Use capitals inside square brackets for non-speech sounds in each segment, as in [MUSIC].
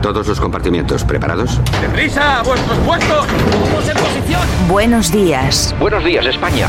A todos los compartimientos, ¿preparados? ¡Deprisa! ¡A vuestros puestos! ¡Vamos en posición! Buenos días. Buenos días, España.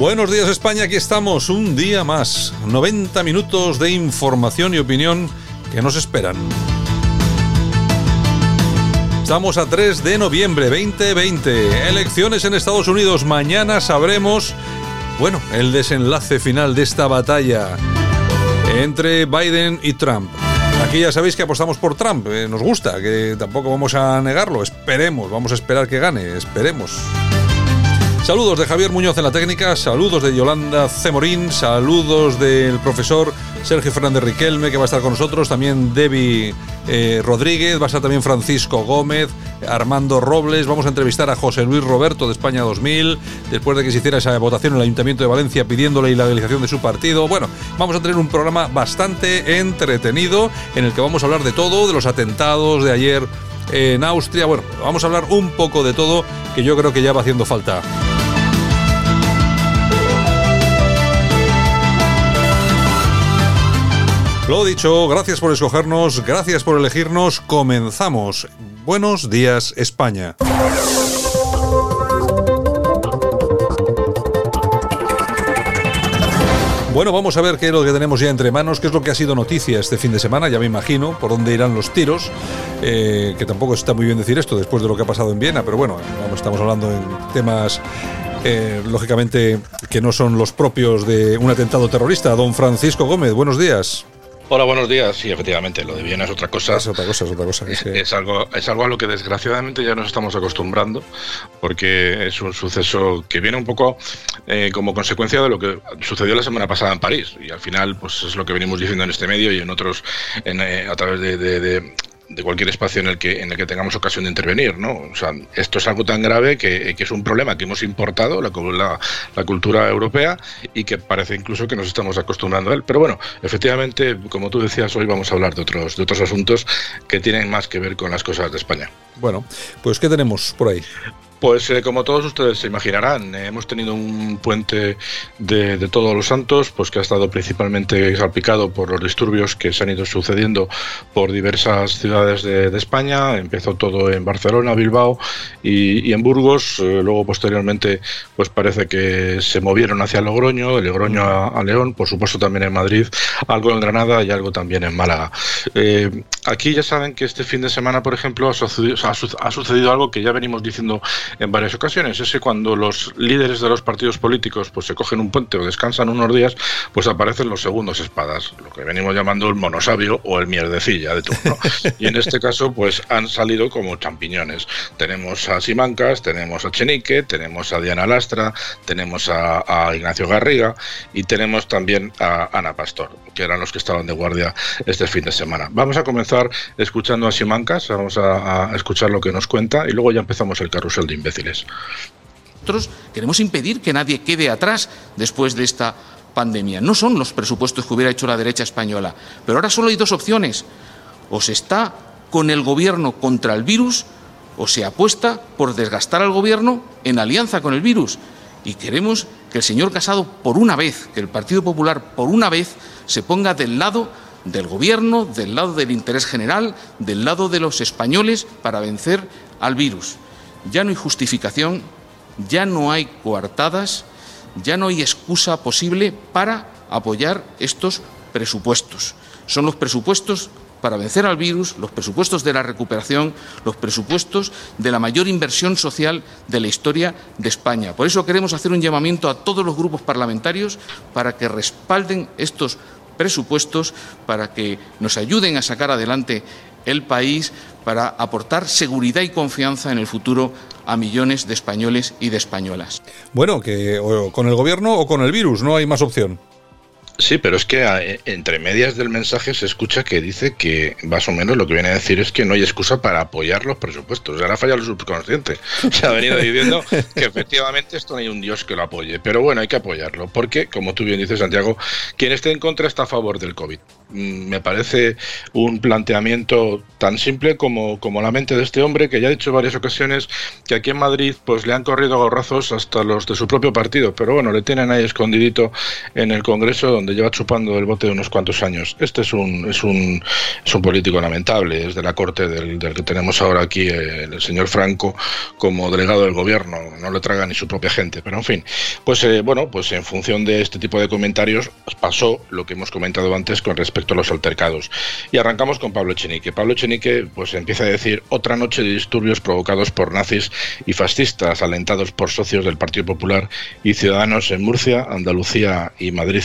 Buenos días España, aquí estamos un día más. 90 minutos de información y opinión que nos esperan. Estamos a 3 de noviembre 2020. Elecciones en Estados Unidos. Mañana sabremos, bueno, el desenlace final de esta batalla entre Biden y Trump. Aquí ya sabéis que apostamos por Trump. eh, nos gusta, que tampoco vamos a negarlo. Esperemos, vamos a esperar que gane. Esperemos. Saludos de Javier Muñoz en la técnica, saludos de Yolanda Cemorín, saludos del profesor Sergio Fernández Riquelme que va a estar con nosotros, también Debbie eh, Rodríguez, va a estar también Francisco Gómez, Armando Robles, vamos a entrevistar a José Luis Roberto de España 2000, después de que se hiciera esa votación en el Ayuntamiento de Valencia pidiendo la ilegalización de su partido. Bueno, vamos a tener un programa bastante entretenido en el que vamos a hablar de todo, de los atentados de ayer en Austria, bueno, vamos a hablar un poco de todo que yo creo que ya va haciendo falta. Lo dicho, gracias por escogernos, gracias por elegirnos. Comenzamos. Buenos días, España. Bueno, vamos a ver qué es lo que tenemos ya entre manos, qué es lo que ha sido noticia este fin de semana, ya me imagino, por dónde irán los tiros, eh, que tampoco está muy bien decir esto después de lo que ha pasado en Viena, pero bueno, estamos hablando en temas, eh, lógicamente, que no son los propios de un atentado terrorista. Don Francisco Gómez, buenos días. Hola, buenos días. Sí, efectivamente, lo de Viena es otra cosa. Es otra cosa, es otra cosa. Es que- Es algo, es algo a lo que desgraciadamente ya nos estamos acostumbrando, porque es un suceso que viene un poco eh, como consecuencia de lo que sucedió la semana pasada en París. Y al final, pues es lo que venimos diciendo en este medio y en otros, en, eh, a través de, de- de- de cualquier espacio en el que en el que tengamos ocasión de intervenir, ¿no? O sea, esto es algo tan grave que, que es un problema que hemos importado la, la cultura europea y que parece incluso que nos estamos acostumbrando a él. Pero bueno, efectivamente, como tú decías, hoy vamos a hablar de otros de otros asuntos que tienen más que ver con las cosas de España. Bueno, pues ¿qué tenemos por ahí? Pues eh, como todos ustedes se imaginarán, eh, hemos tenido un puente de, de todos los santos, pues que ha estado principalmente salpicado por los disturbios que se han ido sucediendo por diversas ciudades de, España. Empezó todo en Barcelona, Bilbao y, y en Burgos. Eh, luego posteriormente, pues parece que se movieron hacia Logroño, de Logroño a, a León, por supuesto también en Madrid, algo en Granada y algo también en Málaga. Aquí ya saben que este fin de semana, por ejemplo, ha sucedido, ha su- ha sucedido algo que ya venimos diciendo en varias ocasiones, es que cuando los líderes de los partidos políticos pues se cogen un puente o descansan unos días, pues aparecen los segundos espadas, lo que venimos llamando el monosabio o el mierdecilla de turno. y en este caso, pues han salido como champiñones. Tenemos a Simancas, tenemos a Chenique, tenemos a Diana Lastra, tenemos a Ignacio Garriga y tenemos también a Ana Pastor, que eran los que estaban de guardia este fin de semana. Vamos a comenzar escuchando a Simancas, vamos a, escuchar lo que nos cuenta y luego ya empezamos el carrusel de imbéciles. Nosotros queremos impedir que nadie quede atrás después de esta pandemia. No son los presupuestos que hubiera hecho la derecha española, pero ahora solo hay dos opciones. O se está con el gobierno contra el virus o se apuesta por desgastar al gobierno en alianza con el virus. Y queremos que el señor Casado, por una vez, que el Partido Popular, por una vez, se ponga del lado del gobierno, del lado del interés general, del lado de los españoles para vencer al virus. Ya no hay justificación, ya no hay coartadas, ya no hay excusa posible para apoyar estos presupuestos. Son los presupuestos para vencer al virus, los presupuestos de la recuperación, los presupuestos de la mayor inversión social de la historia de España. Por eso queremos hacer un llamamiento a todos los grupos parlamentarios para que respalden estos presupuestos, para que nos ayuden a sacar adelante el país, para aportar seguridad y confianza en el futuro a millones de españoles y de españolas. Bueno, que con el gobierno o con el virus, no hay más opción. Sí, pero es que eh, entre medias del mensaje se escucha que dice que más o menos lo que viene a decir es que no hay excusa para apoyar los presupuestos. Ahora falla el subconsciente. [LAUGHS] Se ha venido diciendo que efectivamente esto no hay un Dios que lo apoye. Pero bueno, hay que apoyarlo. Porque, como tú bien dices, Santiago, quien esté en contra está a favor del COVID. Mm, me parece un planteamiento tan simple como, como la mente de este hombre que ya ha dicho varias ocasiones que aquí en Madrid pues le han corrido gorrazos hasta los de su propio partido. Pero bueno, le tienen ahí escondidito en el Congreso donde lleva chupando el bote unos cuantos años. Este es un, es un, es un político lamentable, es de la corte del, que tenemos ahora aquí, el, señor Franco, como delegado del gobierno. No le traga ni su propia gente. Pero en fin, pues eh, bueno, pues en función de este tipo de comentarios pasó lo que hemos comentado antes con respecto a los altercados. Y arrancamos con Pablo Chenique. Pablo Chenique pues empieza a decir otra noche de disturbios provocados por nazis y fascistas, alentados por socios del Partido Popular y ciudadanos en Murcia, Andalucía y Madrid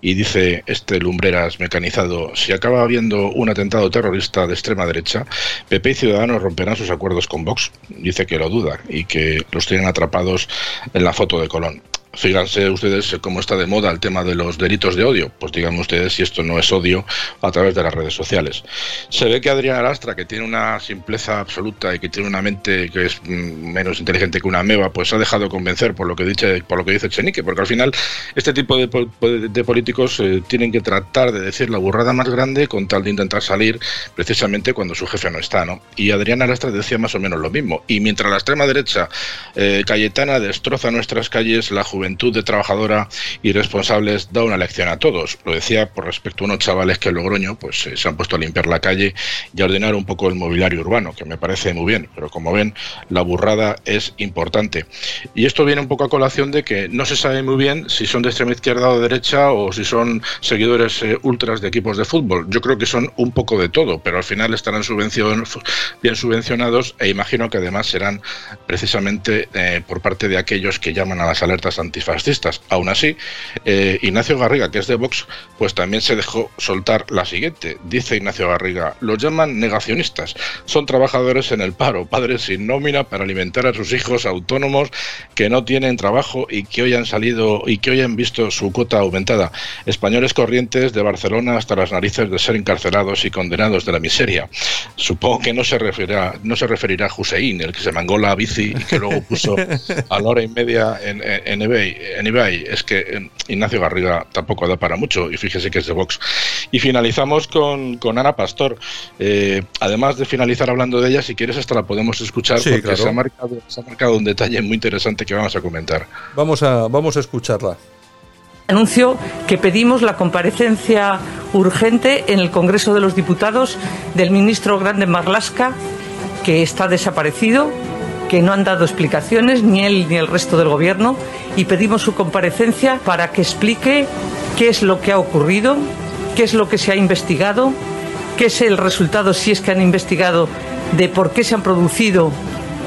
y dice este lumbreras mecanizado, si acaba habiendo un atentado terrorista de extrema derecha, PP y Ciudadanos romperán sus acuerdos con Vox. Dice que lo duda y que los tienen atrapados en la foto de Colón. Fíjense ustedes cómo está de moda el tema de los delitos de odio. Pues digan ustedes si esto no es odio a través de las redes sociales. Se ve que Adrián Alastra, que tiene una simpleza absoluta y que tiene una mente que es mm, menos inteligente que una meba, pues ha dejado convencer por lo que dice, por lo que dice Chenique, porque al final este tipo de, políticos eh, tienen que tratar de decir la burrada más grande con tal de intentar salir precisamente cuando su jefe no está, ¿no? Y Adrián Alastra decía más o menos lo mismo. Y mientras la extrema derecha eh, Cayetana destroza nuestras calles, la juventud juventud de trabajadora y responsables da una lección a todos. Lo decía por respecto a unos chavales que en Logroño pues, eh, se han puesto a limpiar la calle y a ordenar un poco el mobiliario urbano, que me parece muy bien, pero como ven, la burrada es importante. Y esto viene un poco a colación de que no se sabe muy bien si son de extrema izquierda o derecha o si son seguidores eh, ultras de equipos de fútbol. Yo creo que son un poco de todo, pero al final estarán bien subvencionados e imagino que además serán precisamente eh, por parte de aquellos que llaman a las alertas anti antifascistas. Aún así, eh, Ignacio Garriga, que es de Vox, pues también se dejó soltar la siguiente. Dice Ignacio Garriga, los llaman negacionistas. Son trabajadores en el paro, padres sin nómina para alimentar a sus hijos autónomos que no tienen trabajo y que hoy han salido y que hoy han visto su cuota aumentada. Españoles corrientes de Barcelona hasta las narices de ser encarcelados y condenados de la miseria. Supongo que no se referirá, no se referirá a Hussein, el que se mangó la bici y que luego puso a la hora y media en, en eBay en eBay, es que eh, Ignacio Garriga tampoco da para mucho y fíjese que es de Vox. Y finalizamos con, Ana Pastor. Eh, además de finalizar hablando de ella, si quieres hasta la podemos escuchar porque se, ha marcado, se ha marcado un detalle muy interesante que vamos a comentar. Vamos a, vamos a escucharla. Anuncio que pedimos la comparecencia urgente en el Congreso de los Diputados del ministro Grande Marlasca, que está desaparecido que no han dado explicaciones, ni él ni el resto del Gobierno, y pedimos su comparecencia para que explique qué es lo que ha ocurrido, qué es lo que se ha investigado, qué es el resultado, si es que han investigado, de por qué se han producido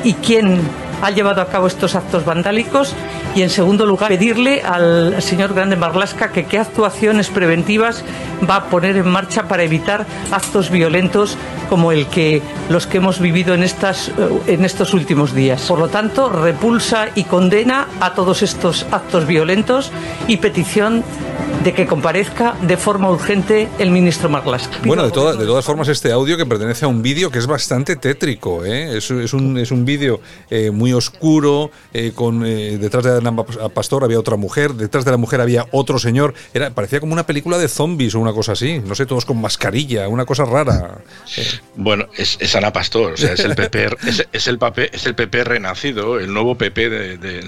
y quién ha llevado a cabo estos actos vandálicos y en segundo lugar pedirle al señor Grande Marlasca que qué actuaciones preventivas va a poner en marcha para evitar actos violentos como el que los que hemos vivido en estas eh, en estos últimos días. Por lo tanto, repulsa y condena a todos estos actos violentos y petición de que comparezca de forma urgente el ministro Marlasca. Bueno, de, de todas formas, este audio que pertenece a un vídeo que es bastante tétrico, ¿eh? es, es, un, es un vídeo eh, muy oscuro, eh, con detrás de la pastor había otra mujer, detrás de la mujer había otro señor, era parecía como una película de zombies o una cosa así, no sé, todos con mascarilla, una cosa rara. Bueno, es, Ana Pastor, o sea, es el PP, es, el papel, es el PP renacido, el nuevo PP de, de,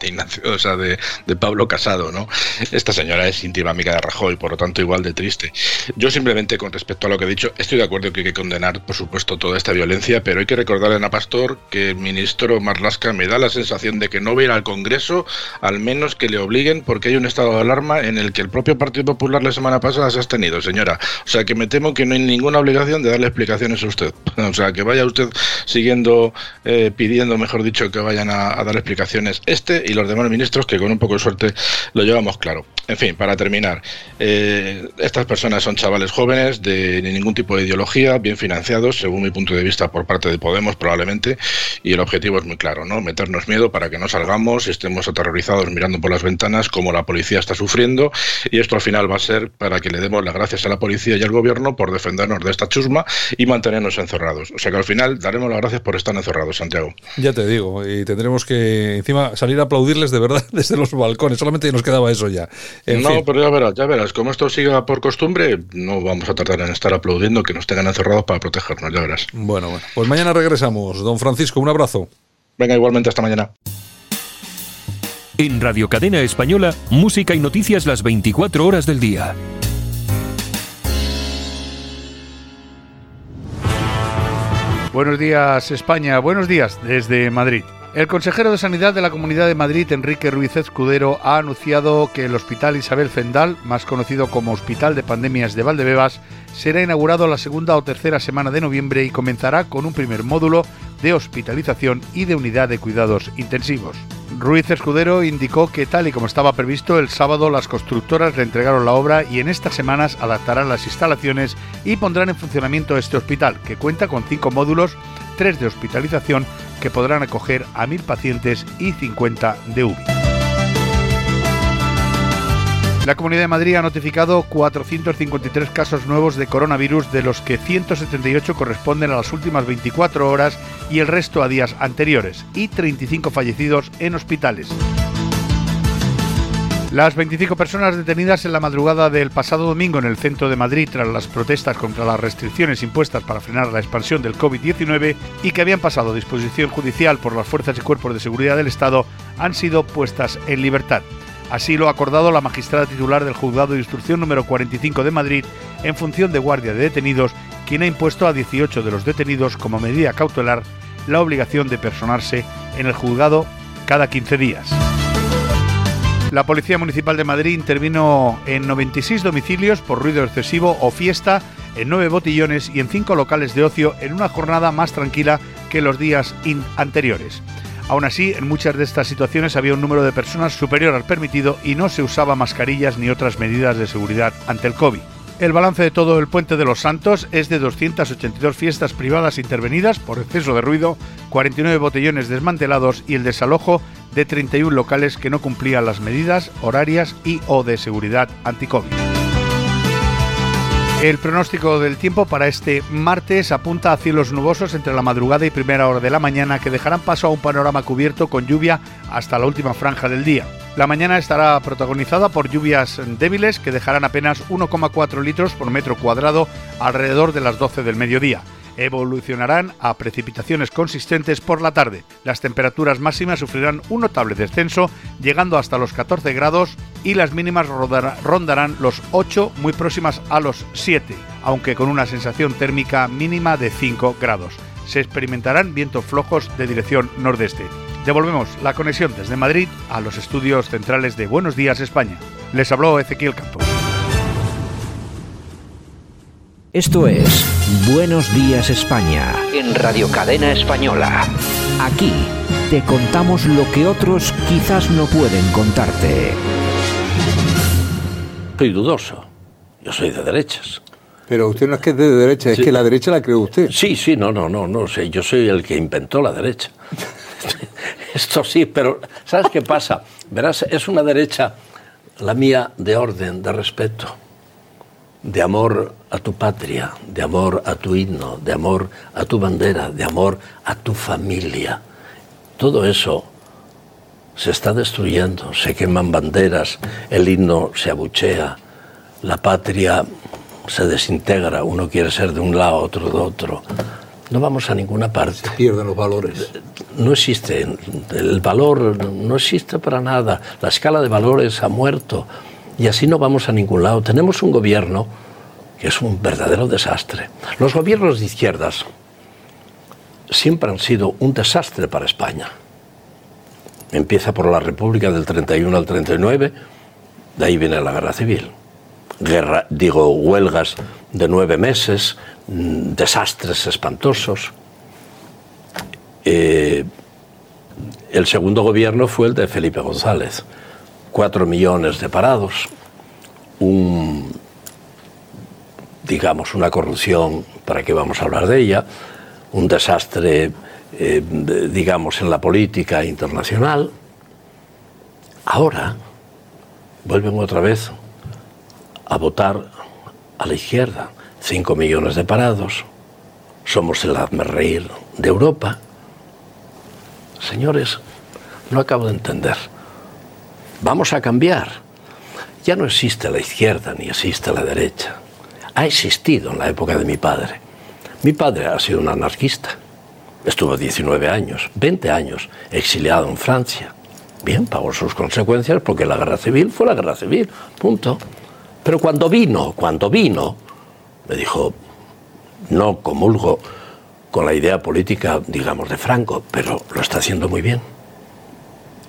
de Ignacio, o sea, de, Pablo Casado, ¿no? Esta señora es íntima amiga de Rajoy, por lo tanto igual de triste. Yo simplemente con respecto a lo que he dicho, estoy de acuerdo que hay que condenar, por supuesto, toda esta violencia, pero hay que recordarle a Ana Pastor que el ministro Marlasca me da la sensación de que no va a ir al Congreso, al menos que le obliguen, porque hay un estado de alarma en el que el propio Partido Popular la semana pasada se ha abstenido, señora. O sea que me temo que no hay ninguna obligación de darle explicaciones a usted. [LAUGHS] O sea que vaya usted siguiendo, eh, pidiendo, mejor dicho, que vayan a, dar explicaciones este y los demás ministros, que con un poco de suerte lo llevamos claro. En fin, para terminar, eh, estas personas son chavales jóvenes de ningún tipo de ideología, bien financiados, según mi punto de vista, por parte de Podemos probablemente, y el objetivo es muy claro, ¿no? Meternos miedo para que no salgamos, estemos aterrorizados mirando por las ventanas como la policía está sufriendo, y esto al final va a ser para que le demos las gracias a la policía y al gobierno por defendernos de esta chusma y mantenernos encerrados. O sea que al final daremos las gracias por estar encerrados, Santiago. Ya te digo, y tendremos que encima salir a aplaudirles de verdad [LAUGHS] desde los balcones, solamente nos quedaba eso ya no, pero ya verás, ya verás, como esto siga por costumbre, no vamos a tardar en estar aplaudiendo que nos tengan encerrados para protegernos, ya verás. Bueno, bueno, pues mañana regresamos. Don Francisco, un abrazo. Venga, igualmente hasta mañana. En Radio Cadena Española, música y noticias las 24 horas del día. Buenos días España, buenos días desde Madrid. El consejero de Sanidad de la Comunidad de Madrid, Enrique Ruiz Escudero, ha anunciado que el Hospital Isabel Fendal, más conocido como Hospital de Pandemias de Valdebebas, será inaugurado la segunda o tercera semana de noviembre y comenzará con un primer módulo de hospitalización y de unidad de cuidados intensivos. Ruiz Escudero indicó que tal y como estaba previsto, el sábado las constructoras le entregaron la obra y en estas semanas adaptarán las instalaciones y pondrán en funcionamiento este hospital, que cuenta con cinco módulos, tres de hospitalización que podrán acoger a mil pacientes y 50 de UBI. La Comunidad de Madrid ha notificado 453 casos nuevos de coronavirus, de los que 178 corresponden a las últimas 24 horas y el resto a días anteriores, y 35 fallecidos en hospitales. Las 25 personas detenidas en la madrugada del pasado domingo en el centro de Madrid tras las protestas contra las restricciones impuestas para frenar la expansión del COVID-19 y que habían pasado a disposición judicial por las fuerzas y cuerpos de seguridad del Estado han sido puestas en libertad. Así lo ha acordado la magistrada titular del Juzgado de Instrucción número 45 de Madrid en función de guardia de detenidos, quien ha impuesto a 18 de los detenidos como medida cautelar la obligación de personarse en el juzgado cada 15 días. La Policía Municipal de Madrid intervino en 96 domicilios por ruido excesivo o fiesta, en nueve botillones y en cinco locales de ocio en una jornada más tranquila que los días anteriores. Aún así, en muchas de estas situaciones había un número de personas superior al permitido y no se usaba mascarillas ni otras medidas de seguridad ante el COVID. El balance de todo el Puente de los Santos es de 282 fiestas privadas intervenidas por exceso de ruido, 49 botellones desmantelados y el desalojo de 31 locales que no cumplían las medidas horarias y o de seguridad anti-COVID. El pronóstico del tiempo para este martes apunta a cielos nubosos entre la madrugada y primera hora de la mañana que dejarán paso a un panorama cubierto con lluvia hasta la última franja del día. La mañana estará protagonizada por lluvias débiles que dejarán apenas 1,4 litros por metro cuadrado alrededor de las 12 del mediodía. Evolucionarán a precipitaciones consistentes por la tarde. Las temperaturas máximas sufrirán un notable descenso, llegando hasta los 14 grados, y las mínimas rondarán los 8, muy próximas a los 7, aunque con una sensación térmica mínima de 5 grados. Se experimentarán vientos flojos de dirección nordeste. Devolvemos la conexión desde Madrid a los estudios centrales de Buenos Días España. Les habló Ezequiel Campos. Esto es Buenos Días España en Radio Cadena Española. Aquí te contamos lo que otros quizás no pueden contarte. Soy dudoso. Yo soy de derechas. Pero usted no es que es de derecha, es que la derecha la creó usted. Sí, sí, no, no, no, no sé. Yo soy el que inventó la derecha. [LAUGHS] [LAUGHS] Esto sí, pero ¿sabes qué pasa? Verás, es una derecha, la mía, de orden, de respeto, de amor a tu patria, de amor a tu himno, de amor a tu bandera, de amor a tu familia. Todo eso se está destruyendo, se queman banderas, el himno se abuchea, la patria se desintegra, uno quiere ser de un lado, otro de otro no vamos a ninguna parte. Pierden los valores. No existe, el valor no existe para nada, la escala de valores ha muerto y así no vamos a ningún lado. Tenemos un gobierno que es un verdadero desastre. Los gobiernos de izquierdas siempre han sido un desastre para España. Empieza por la República del 31 al 39, de ahí viene la guerra civil. Guerra, digo, huelgas de nueve meses, mm, desastres espantosos. Eh, el segundo gobierno fue el de Felipe González. Cuatro millones de parados, un, digamos, una corrupción, ¿para qué vamos a hablar de ella? Un desastre, eh, digamos, en la política internacional. Ahora vuelven otra vez a votar a la izquierda. Cinco millones de parados. Somos el reír de Europa. Señores, no acabo de entender. Vamos a cambiar. Ya no existe la izquierda ni existe la derecha. Ha existido en la época de mi padre. Mi padre ha sido un anarquista. Estuvo 19 años, 20 años, exiliado en Francia. Bien, pagó sus consecuencias porque la guerra civil fue la guerra civil. Punto. Pero cuando vino, cuando vino, me dijo, no comulgo con la idea política, digamos, de Franco, pero lo está haciendo muy bien.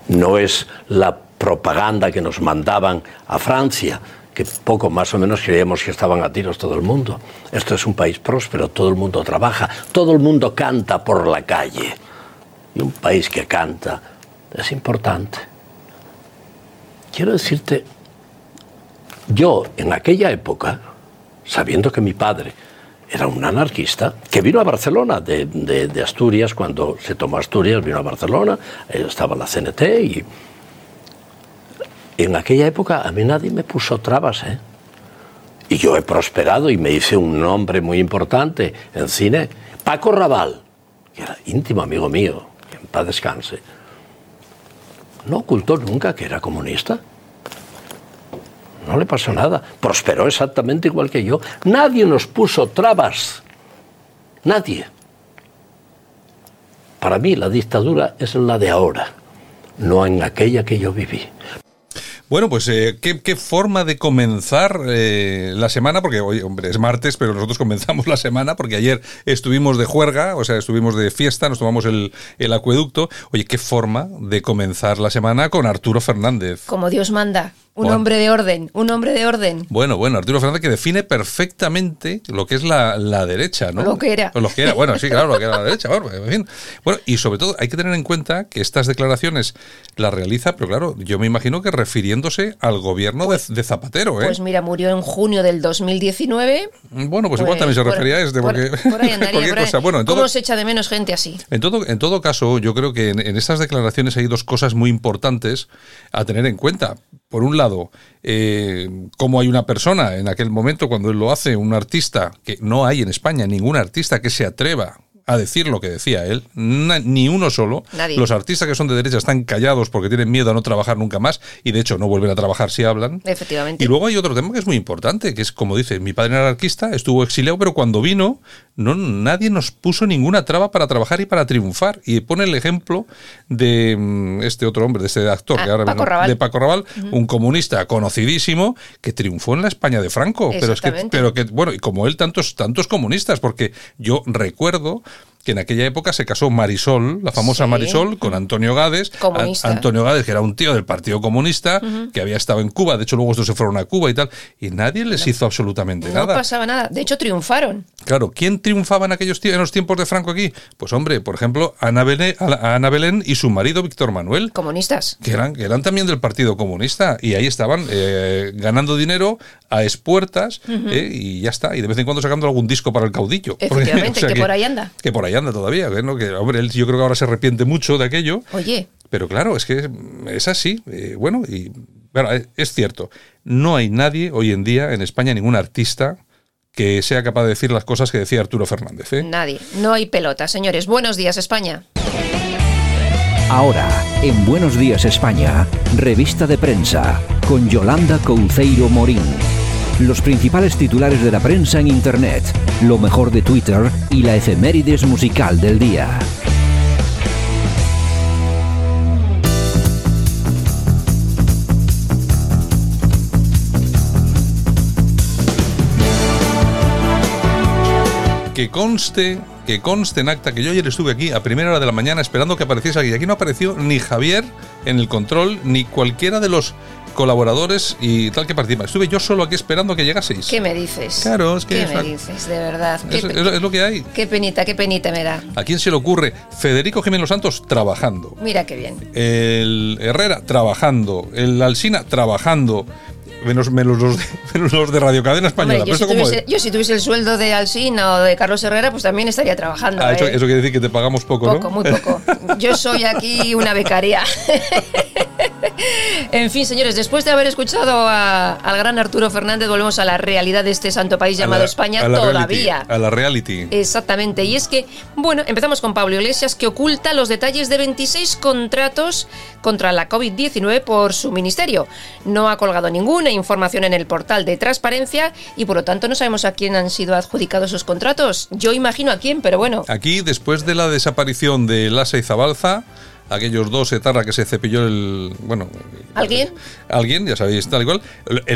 No es la propaganda que nos mandaban a Francia, que poco más o menos creíamos que estaban a tiros todo el mundo. Esto es un país próspero, todo el mundo trabaja, todo el mundo canta por la calle. Y un país que canta es importante. Quiero decirte, yo en aquella época, sabiendo que mi padre era un anarquista, que vino a Barcelona de, Asturias, cuando se tomó Asturias, vino a Barcelona, estaba la CNT y en aquella época a mí nadie me puso trabas, ¿eh? Y yo he prosperado y me hice un nombre muy importante en cine. Paco Raval, que era íntimo amigo mío, que en paz descanse, no ocultó nunca que era comunista. No le pasó nada. Prosperó exactamente igual que yo. Nadie nos puso trabas. Nadie. Para mí la dictadura es la de ahora, no en aquella que yo viví. Bueno, pues eh, ¿qué, forma de comenzar eh, la semana, porque hoy, hombre, es martes, pero nosotros [LAUGHS] comenzamos la semana porque ayer estuvimos de juerga, o sea, estuvimos de fiesta, nos tomamos el, el acueducto. Oye, ¿qué forma de comenzar la semana con Arturo Fernández? Como Dios manda. Un hombre de orden, un hombre de orden. Bueno, bueno, Arturo Fernández que define perfectamente lo que es la, derecha, ¿no? Lo que era. Lo que era, bueno, sí, claro, lo que era la derecha. Bueno, en fin. bueno, y sobre todo hay que tener en cuenta que estas declaraciones las realiza, pero claro, yo me imagino que refiriéndose al gobierno de, Zapatero, ¿eh? Pues mira, murió en junio del 2019. Bueno, pues, igual también se pues, refería a este, porque... Por, ahí [LAUGHS] andaría, Bueno, ¿Cómo se echa de menos gente así? En todo, en todo caso, yo creo que en, en estas declaraciones hay dos cosas muy importantes a tener en cuenta. Por un lado, eh, cómo hay una persona en aquel momento cuando él lo hace, un artista, que no hay en España ningún artista que se atreva a decir lo que decía él, ni uno solo. Los artistas que son de derecha están callados porque tienen miedo a no trabajar nunca más y de hecho no vuelven a trabajar si hablan. Efectivamente. Y luego hay otro tema que es muy importante, que es como dice, mi padre era anarquista, estuvo exiliado, pero cuando vino no nadie nos puso ninguna traba para trabajar y para triunfar. Y pone el ejemplo de mm, este otro hombre, de este actor, ah, que ahora Paco de Paco Raval, un comunista conocidísimo que triunfó en la España de Franco. Pero es que, pero que, bueno, y como él tantos, tantos comunistas, porque yo recuerdo que en aquella época se casó Marisol, la famosa Marisol, con Antonio Gades. Antonio Gades, que era un tío del Partido Comunista, que había estado en Cuba, de hecho luego estos se fueron a Cuba y tal, y nadie les hizo absolutamente nada. No pasaba nada, de hecho triunfaron. Claro, ¿quién triunfaba en aquellos en los tiempos de Franco aquí? Pues hombre, por ejemplo, Ana Belén, Ana Belén y su marido Víctor Manuel. Comunistas. Que eran, que eran también del Partido Comunista, y ahí estaban eh, ganando dinero a espuertas, eh, y ya está, y de vez en cuando sacando algún disco para el caudillo. [LAUGHS] Efectivamente, que, por ahí anda. Que por ahí anda todavía. ¿eh? Que, hombre, él yo creo que ahora se arrepiente mucho de aquello. Oye. Pero claro, es que es así. Eh, bueno, y es cierto. No hay nadie hoy en día en España, ningún artista que sea capaz de decir las cosas que decía Arturo Fernández. ¿eh? Nadie. No hay pelota, señores. Buenos días, España. Ahora, en Buenos Días España, revista de prensa, con Yolanda Couceiro Morín los principales titulares de la prensa en Internet, lo mejor de Twitter y la efemérides musical del día. Que conste que conste en acta que yo ayer estuve aquí a primera hora de la mañana esperando que apareciese aquí. Aquí no apareció ni Javier en el control, ni cualquiera de los colaboradores y tal que participan. Estuve yo solo aquí esperando que llegaseis. ¿Qué me dices? Claro, es que ¿Qué es me dices? De verdad. ¿Qué, Es, es lo que hay. qué penita, qué penita me da. ¿A quién se le ocurre? Federico Jiménez Los Santos trabajando. Mira qué bien. El Herrera trabajando. El Alsina trabajando. Menos, menos los, de, [LAUGHS] menos los de Radio Cadena Española. Hombre, yo, ¿Pero si tuviese, es? yo si tuviese el sueldo de Alsina o de Carlos Herrera, pues también estaría trabajando. Ah, eso, ¿eh? eso quiere decir que te pagamos poco, Poco, ¿no? muy poco. [LAUGHS] Yo soy aquí una becaria. [LAUGHS] en fin, señores, después de haber escuchado a- al gran Arturo Fernández, volvemos a la realidad de este santo país A llamado la- España a todavía. reality, a la reality. Exactamente, y es que, bueno, empezamos con Pablo Iglesias, que oculta los detalles de 26 contratos contra la COVID-19 por su ministerio. No ha colgado información en el portal de transparencia y por lo tanto no sabemos a quién han sido adjudicados esos contratos. Yo imagino a quién, pero bueno. Aquí, después de la desaparición de Lasa y Zabalza, aquellos dos etarra que se cepilló el. Bueno. ¿Alguien? Alguien, ya sabéis, tal y cual.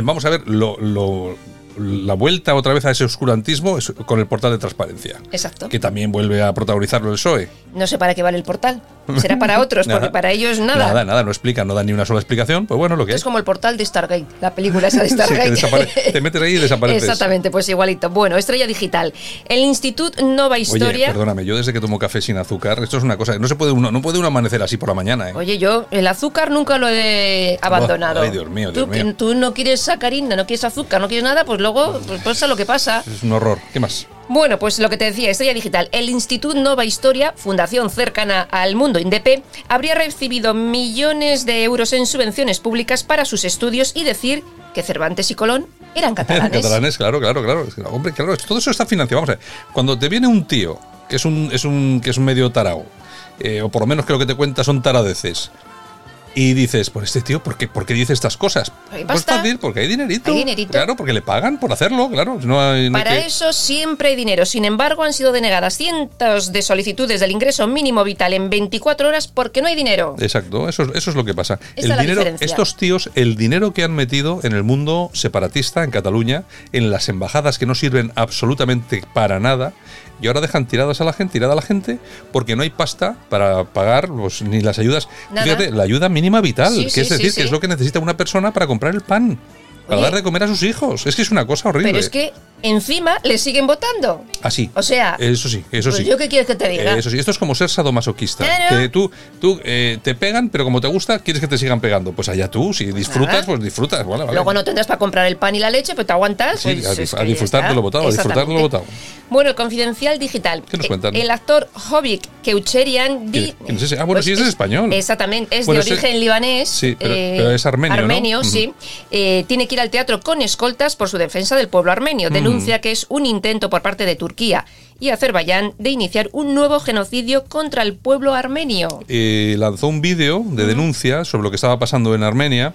Vamos a ver lo, lo- la vuelta otra vez a ese oscurantismo es con el portal de transparencia. Exacto. Que también vuelve a protagonizarlo el PSOE. No sé para qué vale el portal. Será para otros, porque para ellos nada. Nada, nada, no explica, no da ni una sola explicación. Pues bueno, lo que Es es. como el portal de Stargate, la película esa de [LAUGHS] Sí, que Stargate. desapare- te metes ahí y [LAUGHS] desapareces. Exactamente, pues igualito. Bueno, Estrella Digital. El Instituto Nova Oye, Historia. perdóname, yo desde que tomo café sin azúcar, esto es una cosa, no se puede uno, no puede uno amanecer así por la mañana, ¿eh? Oye, yo el azúcar nunca lo he abandonado. Ay, Dios mío, Dios tú, mío. tú no quieres sacarina, no quieres azúcar, no quieres nada, pues luego pues pasa lo que pasa. Es un horror. ¿Qué más? Bueno, pues lo que te decía, Estrella Digital, el Instituto Nova Historia, fundación cercana al mundo INDEP, habría recibido millones de euros en subvenciones públicas para sus estudios y decir que Cervantes y Colón eran [LAUGHS] catalanes. Catalanes, claro, claro, claro. Hombre, claro, todo eso está financiado. Vamos a ver, cuando te viene un tío que es un, es un, que es un medio tarao, eh, o por lo menos que lo que te cuenta son taradeces, y dices, pues este tío, ¿por qué, por qué dice estas cosas? Hay Pues fácil, porque hay dinerito. Hay dinerito. Claro, porque le pagan por hacerlo, claro. No hay, no hay Para que- eso siempre hay dinero. Sin embargo, han sido denegadas cientos de solicitudes del ingreso mínimo vital en 24 horas porque no hay dinero. Exacto, eso, es- eso es lo que pasa. es la dinero, diferencia. estos tíos, el dinero que han metido en el mundo separatista en Cataluña, en las embajadas que no sirven absolutamente para nada, y ahora dejan tiradas a la gente, tirada a la gente, porque no hay pasta para pagar pues, ni las ayudas. Nada. Fíjate, la ayuda mínima vital, Sí, que sí, es decir, sí. que es lo que necesita una persona para comprar el pan, para Oye. dar de comer a sus hijos. Es que es una cosa horrible. Pero es que encima le siguen votando. Así. O sea, Eso sí, eso pues sí. yo qué quieres que te diga. Eh, Eso sí, esto es como ser sadomasoquista. Claro. Que tú, tú eh, te pegan, pero como te gusta, quieres que te sigan pegando. Pues allá tú, si disfrutas, Nada. pues disfrutas. Vale. Luego no tendrás para comprar el pan y la leche, pero te aguantas. Sí, pues a, es disfrutar de lo votado, a disfrutar de lo votado. Bueno, el confidencial digital. ¿Qué nos Eh, cuentan? El actor Hobbit Keucherian di- ¿Quién es ese? Ah, bueno, pues sí, ese es español. Exactamente, es Bueno, de ese- origen libanés. Sí, pero- pero es armenio, ¿no? Ujú. sí. Eh, tiene que ir al teatro con escoltas por su defensa del pueblo armenio. Mm. Denuncia que es un intento por parte de Turquía y Azerbaiyán de iniciar un nuevo genocidio contra el pueblo armenio. Eh, lanzó un vídeo de denuncia sobre lo que estaba pasando en Armenia,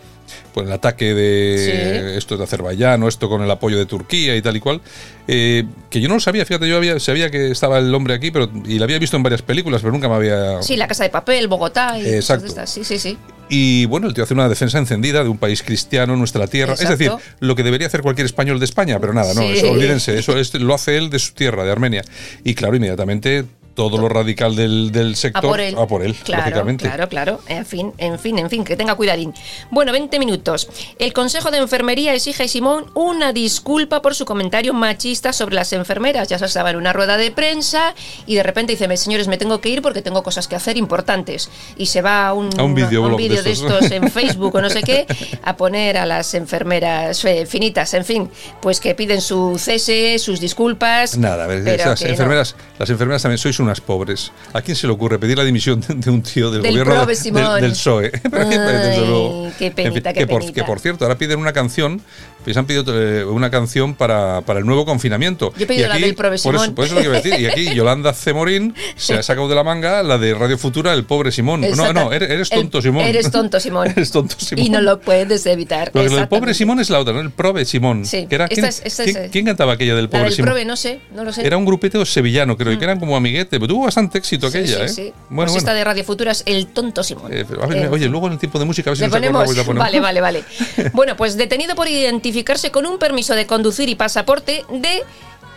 por el ataque de Sí. esto de Azerbaiyán o esto con el apoyo de Turquía y tal y cual, eh, que yo no lo sabía, fíjate, yo había, sabía que estaba el hombre aquí, pero y lo había visto en varias películas, pero nunca me había... Sí, la Casa de Papel, Bogotá y cosas Exacto. de estas. Sí, sí, sí. Y bueno, el tío hace una defensa encendida de un país cristiano, nuestra tierra. Exacto. Es decir, lo que debería hacer cualquier español de España, pero nada, no, Sí. eso, olvídense, eso es- lo hace él de su tierra, de Armenia. Y claro, inmediatamente todo lo radical del, del sector A por él. a por él, claro, lógicamente. Claro, claro. En fin, en fin, en fin, que tenga cuidadín. Bueno, 20 minutos. El Consejo de Enfermería exige a Simón una disculpa por su comentario machista sobre las enfermeras. Ya se estaba en una rueda de prensa y de repente dice, "Me- señores, me tengo que ir porque tengo cosas que hacer importantes. Y se va a un, A un vídeo de de estos. en [LAUGHS] Facebook o no sé qué a poner a las enfermeras eh, finitas, en fin, pues que piden su cese, sus disculpas. Nada, a ver, esas no. enfermeras, las enfermeras también sois unas pobres. ¿A quién se le ocurre pedir la dimisión de, un tío del, Del gobierno de- del, del PSOE? Que, [LAUGHS] Ay, qué penita, en fin, qué que, por, penita. que por cierto, ahora piden una canción, pues han pedido eh, una canción para, para el nuevo confinamiento. Yo he pedido Y la del prove, por eso, Simón. por eso es lo que iba a decir. Y aquí [LAUGHS] Yolanda Cemorín se ha sacado de la manga la de Radio Futura, el pobre Simón. No, Exacto. no, eres, El- tonto, Simón. Eres tonto, [LAUGHS] Simón. eres tonto, Simón. Y no lo puedes evitar. Porque Exactamente. pobre Simón es la otra, ¿no? El prove Simón. Sí, Que era, esta ¿quién, es- esta es- quién- quién cantaba aquella del La pobre del Simón? prove, no sé, no lo sé. Era un grupete sevillano, creo, que eran como pero tuvo bastante éxito aquella, ¿eh? sí. Bueno, pues esta de Radio Futura es el tonto Simón. Eh, pero, a ver, Eh, oye, luego en el tiempo de música, a ver si Le nos acordamos ponemos. y la ponemos. Vale, vale, vale. [LAUGHS] Bueno, pues detenido por identificarse con un permiso de conducir y pasaporte de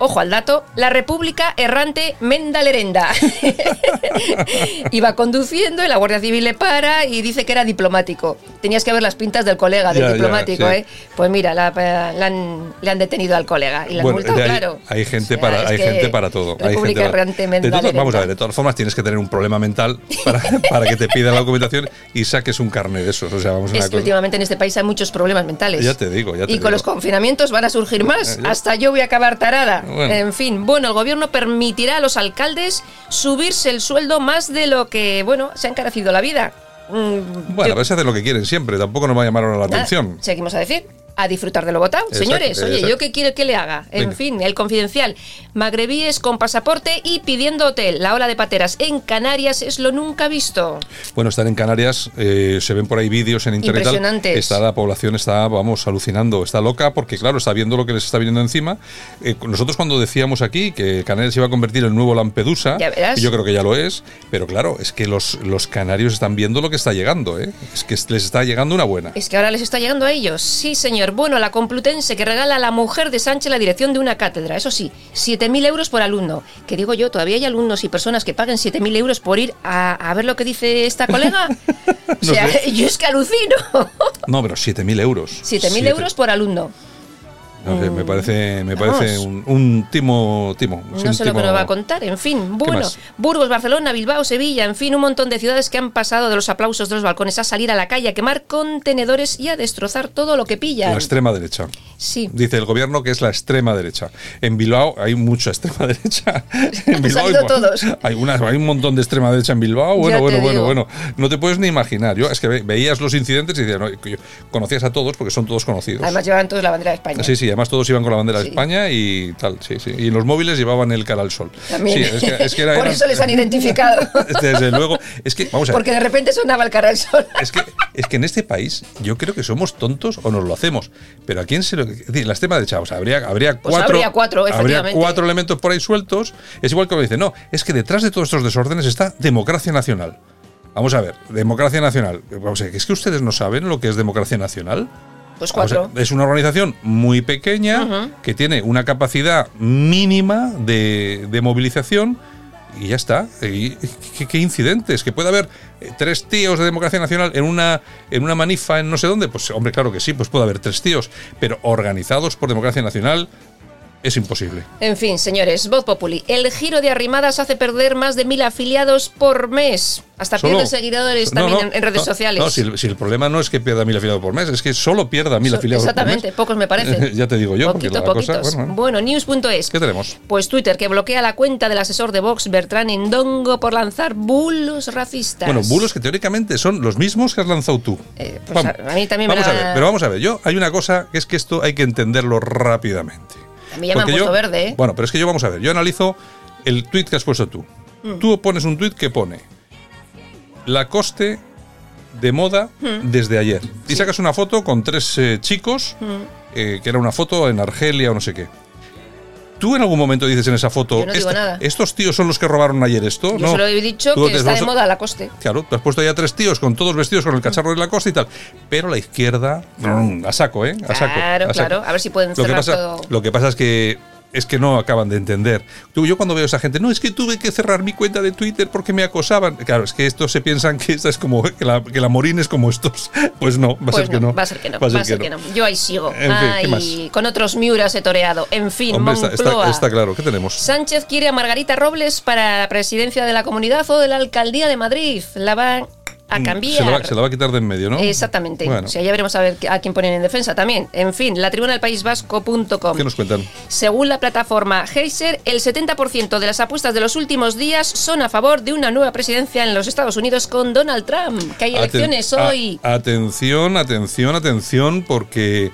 ojo al dato, la República Errante Mendalerenda. [LAUGHS] Iba conduciendo y la Guardia Civil le para y dice que era diplomático. Tenías que ver las pintas del colega, del Ya, ya, diplomático, sí. ¿eh? Pues mira, la- la han- le han detenido al colega y le han Bueno, multado, ahí- claro. hay gente O sea, para hay gente para todo. Hay República gente para- Errante De todas- Mendalerenda. vamos a ver, de todas formas tienes que tener un problema mental para, [LAUGHS] para que te pidan la documentación y saques un carnet de esos. O sea, vamos a Es una que cosa. últimamente en este país hay muchos problemas mentales. Ya te digo, ya te y digo. con los confinamientos van a surgir más. Eh. Hasta yo voy a acabar tarada. Bueno. En fin, bueno, el gobierno permitirá a los alcaldes subirse el sueldo más de lo que, bueno, se ha encarecido la vida. Mm, Bueno, yo- a veces hacen lo que quieren siempre, tampoco nos va a llamar la nada, atención. seguimos a decir. A disfrutar de lo votado. Exacto, Señores, oye. ¿yo qué quiero que le haga? En Venga. fin, el confidencial. Magrebíes con pasaporte y pidiendo hotel. La ola de pateras en Canarias es lo nunca visto. Bueno, están en Canarias, eh, se ven por ahí vídeos en internet. Impresionantes. Está la población está, vamos, alucinando, está loca porque claro, está viendo lo que les está viniendo encima. Eh, nosotros cuando decíamos aquí que Canarias se iba a convertir en el nuevo Lampedusa, y yo creo que ya lo es, pero claro, es que los, los canarios están viendo lo que está llegando, ¿eh? Es que les está llegando una buena. Es que ahora les está llegando a ellos. Sí, señor. Bueno, la Complutense que regala a la mujer de Sánchez la dirección de una cátedra. Eso sí, 7.000 euros por alumno. Que digo yo, ¿todavía hay alumnos y personas que paguen 7.000 euros por ir a, a ver lo que dice esta colega? [LAUGHS] o sea, sé. [LAUGHS] yo es que alucino. No, pero 7.000 euros. 7.000 Siete- euros por alumno. No sé, me parece, me Vamos. parece un, un timo, timo. No un sé lo que timo- nos va a contar. En fin, bueno? Burgos, Barcelona, Bilbao, Sevilla, en fin, un montón de ciudades que han pasado de los aplausos de los balcones a salir a la calle, a quemar contenedores y a destrozar todo lo que pillan. La extrema derecha. Sí. Dice el gobierno que es la extrema derecha. En Bilbao hay mucha extrema [LAUGHS] derecha. [LAUGHS] En Bilbao hay, salido todos. hay una- hay un montón de extrema derecha en Bilbao. Bueno, Ya bueno, bueno, bueno. No te puedes ni imaginar. Yo es que ve- veías los incidentes y decías, no, conocías a todos porque son todos conocidos. Además llevaban todos la bandera de España. Sí, sí, además todos iban con la bandera de. España y tal, sí, sí. Y en los móviles llevaban el cara al sol. También. Sí, es que, es que era- [LAUGHS] Por eran- eso les han identificado. [LAUGHS] Desde luego, es que, vamos a ver. Porque de repente sonaba el cara al sol. Es que, es que en este país yo creo que somos tontos o nos lo hacemos. Pero a quién se lo. Es decir, la extrema derecha, o sea, habría, habría Pues cuatro. habría cuatro, habría efectivamente. cuatro elementos por ahí sueltos. Es igual que me dice, no, es que detrás de todos estos desórdenes está democracia nacional. Vamos a ver, democracia nacional. Vamos a ver, ¿es que ustedes no saben lo que es democracia nacional? Pues es una organización muy pequeña que tiene una capacidad mínima de, de movilización y ya está. Y, ¿qué, qué incidentes? Que puede haber eh, tres tíos de Democracia Nacional en una, en una manifa en no sé dónde. Pues hombre, claro que sí, pues puede haber tres tíos. Pero organizados por Democracia Nacional es imposible. En fin, señores, Voz Populi. El giro de arrimadas hace perder más de mil afiliados por mes. Hasta Solo- pierde seguidores No, también no, en, redes no, sociales. No, si el, si el problema no es que pierda mil afiliados por mes, es que solo pierda mil So- afiliados por mes. Exactamente, pocos me parecen. [LAUGHS] ya te digo yo, porque Poquito, la cosa. Bueno, Bueno, news.es. ¿Qué tenemos? Pues Twitter, que bloquea la cuenta del asesor de Vox, Bertrán Endongo, por lanzar bulos racistas. Bueno, bulos que teóricamente son los mismos que has lanzado tú. Eh, pues Vamos, a, mí también me a la- ver, pero vamos a ver, yo hay una cosa que es que esto hay que entenderlo rápidamente. A mí ya me han puesto yo- verde, ¿eh? Bueno, pero es que yo vamos a ver, yo analizo el tweet que has puesto tú. Mm. Tú pones un tweet que pone la coste de moda Mm. desde ayer. Y sacas una foto con tres eh, chicos, Mm. eh, que era una foto en Argelia o no sé qué. Tú en algún momento dices en esa foto, Yo no digo "Esta- nada. estos tíos son los que robaron ayer esto. Yo no. solo he dicho que te está de moda la coste. Claro, tú has puesto ya tres tíos con todos vestidos con el cacharro de la costa y tal. Pero la izquierda, brum, a saco, ¿eh? A saco. Claro, a saco. claro. A ver si pueden Lo que, cerrar pasa, todo. lo que pasa es que es que no acaban de entender. Tú, yo cuando veo a esa gente, no, es que tuve que cerrar mi cuenta de Twitter porque me acosaban. Claro, es que estos se piensan que esta es como que la, que la Morín es como estos. [LAUGHS] Pues no, va a Pues ser que no. Va a ser que no. Va a ser que no. Yo ahí sigo. En fin, ¿qué Ay, con otros Miuras he toreado. En fin, Hombre, está, está- Moncloa. está claro. ¿Qué tenemos? Sánchez quiere a Margarita Robles para la presidencia de la comunidad o de la alcaldía de Madrid. La van a Mm, cambiar. Se la, va, se la va a quitar de en medio, ¿no? Exactamente. Bueno, O sea, ya veremos a ver a quién ponen en defensa también. En fin, la tribuna del País Vasco.com. ¿qué nos cuentan? Según la plataforma Heiser, el 70% de las apuestas de los últimos días son a favor de una nueva presidencia en los Estados Unidos con Donald Trump. Que hay elecciones hoy. atención, atención, atención, porque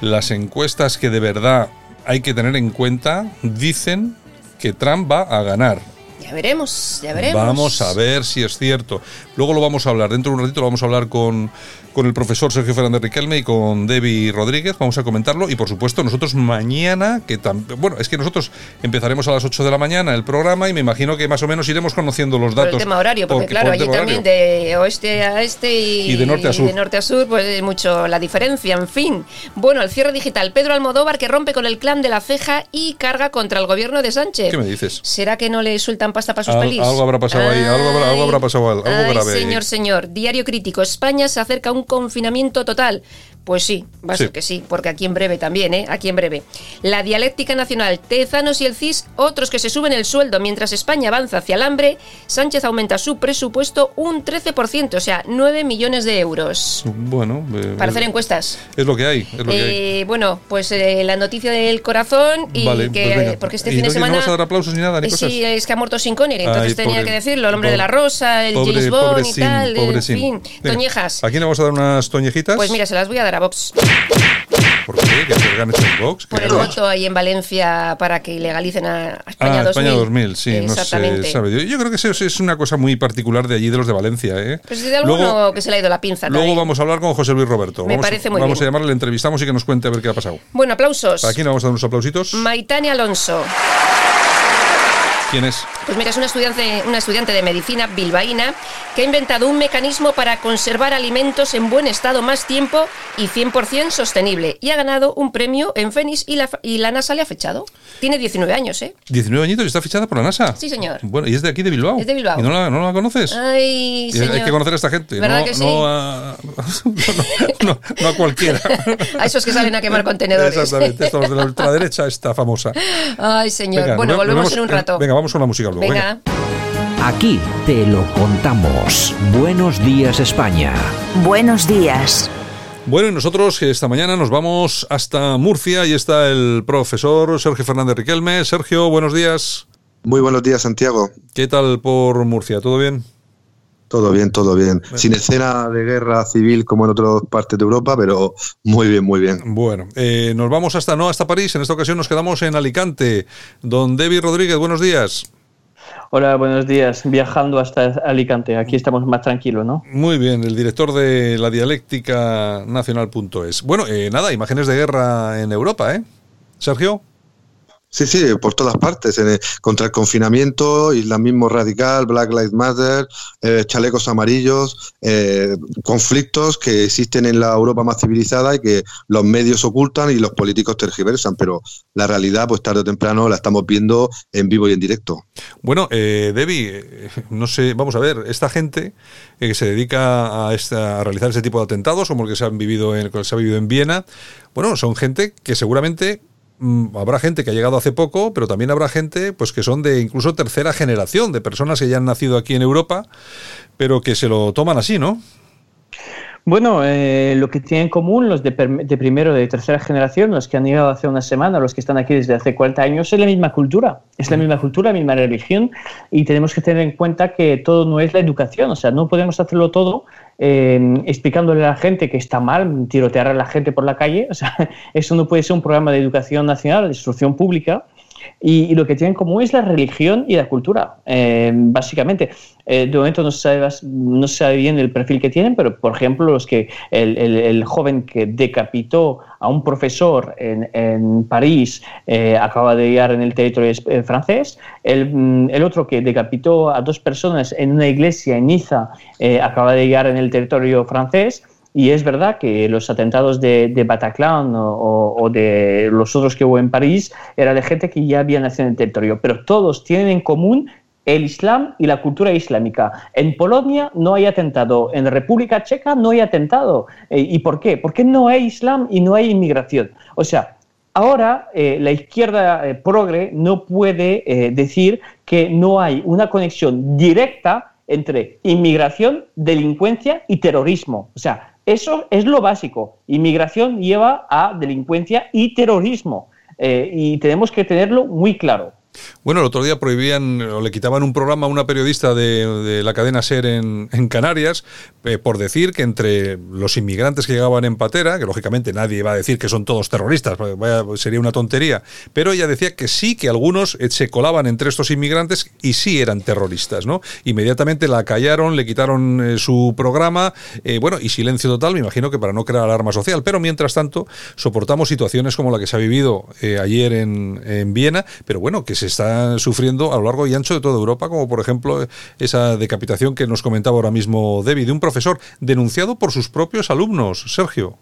las encuestas que de verdad hay que tener en cuenta dicen que Trump va a ganar. Ya veremos, ya veremos. Vamos a ver si es cierto. Luego lo vamos a hablar, dentro de un ratito lo vamos a hablar con, con el profesor Sergio Fernández Riquelme y con Debbie Rodríguez, vamos a comentarlo y por supuesto nosotros mañana, que también, bueno, es que nosotros empezaremos a las 8 de la mañana el programa y me imagino que más o menos iremos conociendo los datos. Por el tema horario, porque, claro, allí también de oeste a este y, y, de norte a sur. de norte a sur, pues es mucho la diferencia, en fin. Bueno, el cierre digital, Pedro Almodóvar que rompe con el clan de la ceja y carga contra el gobierno de Sánchez. ¿Qué me dices? ¿Será que no le sueltan pasta para sus Al, pelis? Algo habrá pasado ahí, algo habrá, algo habrá pasado, algo Ay. Señor, señor. Diario crítico. España se acerca a un confinamiento total. Pues sí, va a Sí. ser que sí, porque aquí en breve también, ¿eh? Aquí en breve. La dialéctica nacional, Tezanos y el CIS, otros que se suben el sueldo mientras España avanza hacia el hambre, Sánchez aumenta su presupuesto un 13%, o sea, 9 millones de euros. Bueno, eh, Para hacer encuestas. es lo que hay, es lo que hay. Eh, bueno, pues eh, la noticia del corazón y Vale, que pues venga. porque este ¿Y fin no, de semana no vas a dar aplausos ni nada, ni Eh, cosas? Sí, es que ha muerto Sin Connery, entonces Ay, tenía pobre- que decirlo, el hombre de la rosa, el pobre- James Bond y Sin, tal, pobre en fin, Venga, toñejas. ¿A quién le vamos a dar unas toñejitas? Pues mira, se las voy a dar a Vox. ¿Por qué? ¿Que se Vox? Por ¿Qué el voto ahí en Valencia para que ilegalicen a España ah, 2000. España 2000, sí, no Exactamente. se sabe. Yo, yo creo que eso es una cosa muy particular de allí, de los de Valencia. ¿eh? Pues de alguno Luego, que se le ha ido la pinza luego también. vamos a hablar con José Luis Roberto. Me vamos, parece muy Vamos bien. a llamarle, le entrevistamos y que nos cuente a ver qué ha pasado. Bueno, aplausos. ¿A quién le vamos a dar unos aplausitos? Maitane Alonso. ¿Quién es? Pues mira, es una estudiante, una estudiante de medicina bilbaína que ha inventado un mecanismo para conservar alimentos en buen estado más tiempo y 100% sostenible. Y ha ganado un premio en Fénix y la, y la NASA le ha fechado. Tiene 19 años, ¿eh? 19 añitos y está fichada por la NASA. Sí, señor. Bueno, y es de aquí de Bilbao. Es de Bilbao. ¿Y no la, no la conoces? Ay, señor. Hay que conocer a esta gente, ¿Verdad no, que sí? [LAUGHS] no, a, no, no- no a cualquiera. [LAUGHS] A esos que salen a quemar contenedores. Exactamente, estos de la ultraderecha, esta famosa. Ay, señor. Venga, bueno, volvemos vemos- en un rato. Venga, vamos con la música venga. Venga. Aquí te lo contamos. Buenos días España. Buenos días. Bueno, y nosotros que esta mañana nos vamos hasta Murcia y está el profesor Sergio Fernández Riquelme. Sergio, buenos días. Muy buenos días, Santiago. ¿Qué tal por Murcia? ¿Todo bien? Todo bien, todo bien. Sin escena de guerra civil como en otras partes de Europa, pero muy bien, muy bien. Bueno, eh, nos vamos hasta no hasta París. En esta ocasión nos quedamos en Alicante. Don David Rodríguez, buenos días. Hola, buenos días. Viajando hasta Alicante. Aquí estamos más tranquilos, ¿no? Muy bien, el director de la dialéctica nacional.es. Bueno, eh, nada, imágenes de guerra en Europa, ¿eh? Sergio. Sí, sí, por todas partes. en el- contra el confinamiento, islamismo radical, Black Lives Matter, eh, chalecos amarillos, eh, conflictos que existen en la Europa más civilizada y que los medios ocultan y los políticos tergiversan. Pero la realidad, pues tarde o temprano, la estamos viendo en vivo y en directo. Bueno, eh, Debbie, eh, no sé, vamos a ver, esta gente eh, que se dedica a, esta- a realizar ese tipo de atentados, como el que se han vivido en, que se ha vivido en Viena, bueno, son gente que seguramente habrá gente que ha llegado hace poco, pero también habrá gente pues que son de incluso tercera generación, de personas que ya han nacido aquí en Europa, pero que se lo toman así, ¿no? Bueno, eh, lo que tienen en común los de, primero, de tercera generación, los que han llegado hace una semana, los que están aquí desde hace 40 años, es la misma cultura. Es la misma cultura, la misma religión y tenemos que tener en cuenta que todo no es la educación. O sea, no podemos hacerlo todo eh, explicándole a la gente que está mal tirotear a la gente por la calle. O sea, [LAUGHS] eso no puede ser un programa de educación nacional, de instrucción pública. Y, y lo que tienen en común es la religión y la cultura, eh, básicamente. Eh, de momento no se, sabe, no se sabe bien el perfil que tienen, pero por ejemplo, los que el, el- el joven que decapitó a un profesor en, en París eh, acaba de llegar en el territorio eh, francés, el, mm, el otro que decapitó a dos personas en una iglesia en Niza eh, acaba de llegar en el territorio francés. Y es verdad que los atentados de, de Bataclan o, de los otros que hubo en París era de gente que ya había nacido en el territorio, pero todos tienen en común el Islam y la cultura islámica. En Polonia no hay atentado, en República Checa no hay atentado. Eh, ¿Y por qué? Porque no hay Islam y no hay inmigración. O sea, Ahora, eh, la izquierda eh, progre no puede decir que no hay una conexión directa entre inmigración, delincuencia y terrorismo. O sea, eso es lo básico. Inmigración lleva a delincuencia y terrorismo. Eh, y tenemos que tenerlo muy claro. Bueno, el otro día prohibían o le quitaban un programa a una periodista de, la cadena SER en, Canarias eh, por decir que entre los inmigrantes que llegaban en patera, que lógicamente nadie va a decir que son todos terroristas, sería una tontería, pero ella decía que sí, que algunos eh, se colaban entre estos inmigrantes y sí eran terroristas, ¿no? Inmediatamente la callaron, le quitaron eh, su programa, bueno, y silencio total, me imagino que para no crear alarma social, pero mientras tanto soportamos situaciones como la que se ha vivido ayer en, en Viena, pero bueno, que se está sufriendo a lo largo y ancho de toda Europa, como por ejemplo esa decapitación que nos comentaba ahora mismo David, de un profesor denunciado por sus propios alumnos. Sergio.